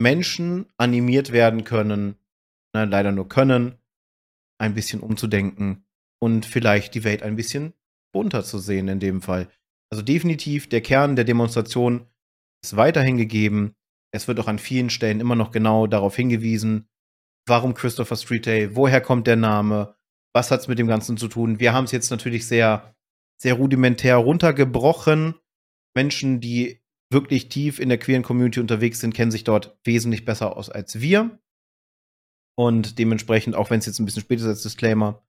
Menschen animiert werden können, na, leider nur können, ein bisschen umzudenken und vielleicht die Welt ein bisschen bunter zu sehen in dem Fall. Also definitiv, der Kern der Demonstration ist weiterhin gegeben. Es wird auch an vielen Stellen immer noch genau darauf hingewiesen, warum Christopher Street Day, woher kommt der Name, was hat es mit dem Ganzen zu tun. Wir haben es jetzt natürlich sehr, sehr rudimentär runtergebrochen. Menschen, die wirklich tief in der queeren Community unterwegs sind, kennen sich dort wesentlich besser aus als wir. Und dementsprechend, auch wenn es jetzt ein bisschen später ist als Disclaimer,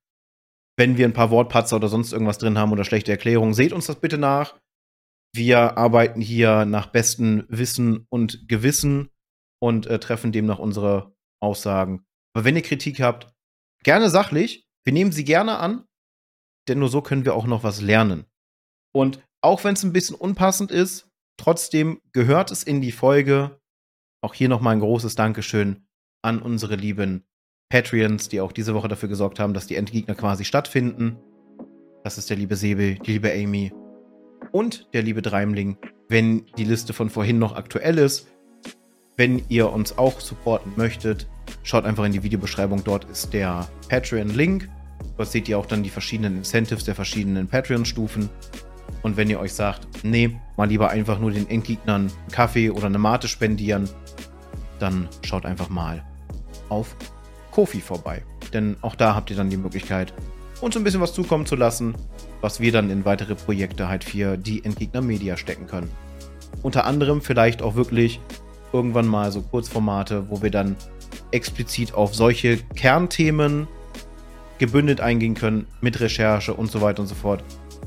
wenn wir ein paar Wortpatzer oder sonst irgendwas drin haben oder schlechte Erklärungen, seht uns das bitte nach. Wir arbeiten hier nach bestem Wissen und Gewissen und äh, treffen demnach unsere Aussagen. Aber wenn ihr Kritik habt, gerne sachlich. Wir nehmen sie gerne an, denn nur so können wir auch noch was lernen. Und auch wenn es ein bisschen unpassend ist, trotzdem gehört es in die Folge. Auch hier nochmal ein großes Dankeschön an unsere lieben Patreons, die auch diese Woche dafür gesorgt haben, dass die Endgegner quasi stattfinden. Das ist der liebe Säbel, die liebe Amy und der liebe Dreimling. Wenn die Liste von vorhin noch aktuell ist, wenn ihr uns auch supporten möchtet, schaut einfach in die Videobeschreibung. Dort ist der Patreon-Link. Dort seht ihr auch dann die verschiedenen Incentives der verschiedenen Patreon-Stufen. Und wenn ihr euch sagt, nee, mal lieber einfach nur den Endgegnern einen Kaffee oder eine Mate spendieren, dann schaut einfach mal auf Kofi vorbei. Denn auch da habt ihr dann die Möglichkeit, uns ein bisschen was zukommen zu lassen, was wir dann in weitere Projekte halt für die Endgegner Media stecken können. Unter anderem vielleicht auch wirklich irgendwann mal so Kurzformate, wo wir dann explizit auf solche Kernthemen gebündelt eingehen können, mit Recherche und so weiter und so fort.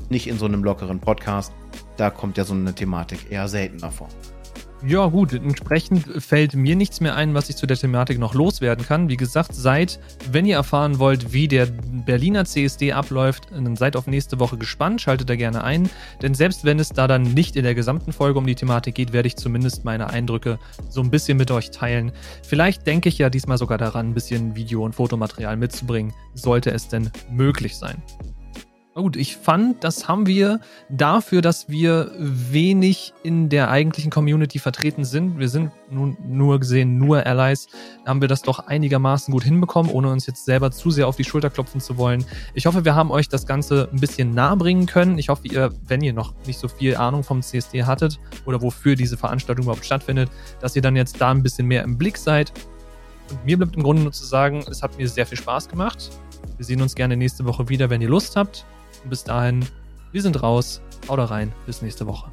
Nicht in so einem lockeren Podcast. Da kommt ja so eine Thematik eher seltener vor. Ja, gut, entsprechend fällt mir nichts mehr ein, was ich zu der Thematik noch loswerden kann. Wie gesagt, seid, wenn ihr erfahren wollt, wie der Berliner CSD abläuft, dann seid auf nächste Woche gespannt, schaltet da gerne ein. Denn selbst wenn es da dann nicht in der gesamten Folge um die Thematik geht, werde ich zumindest meine Eindrücke so ein bisschen mit euch teilen. Vielleicht denke ich ja diesmal sogar daran, ein bisschen Video- und Fotomaterial mitzubringen, sollte es denn möglich sein. Gut, ich fand, das haben wir dafür, dass wir wenig in der eigentlichen Community vertreten sind. Wir sind nun nur gesehen nur Allies. Haben wir das doch einigermaßen gut hinbekommen, ohne uns jetzt selber zu sehr auf die Schulter klopfen zu wollen. Ich hoffe, wir haben euch das Ganze ein bisschen nahe bringen können. Ich hoffe, ihr, wenn ihr noch nicht so viel Ahnung vom CSD hattet oder wofür diese Veranstaltung überhaupt stattfindet, dass ihr dann jetzt da ein bisschen mehr im Blick seid. Und mir bleibt im Grunde nur zu sagen, es hat mir sehr viel Spaß gemacht. Wir sehen uns gerne nächste Woche wieder, wenn ihr Lust habt. Bis dahin, wir sind raus. Haut rein. Bis nächste Woche.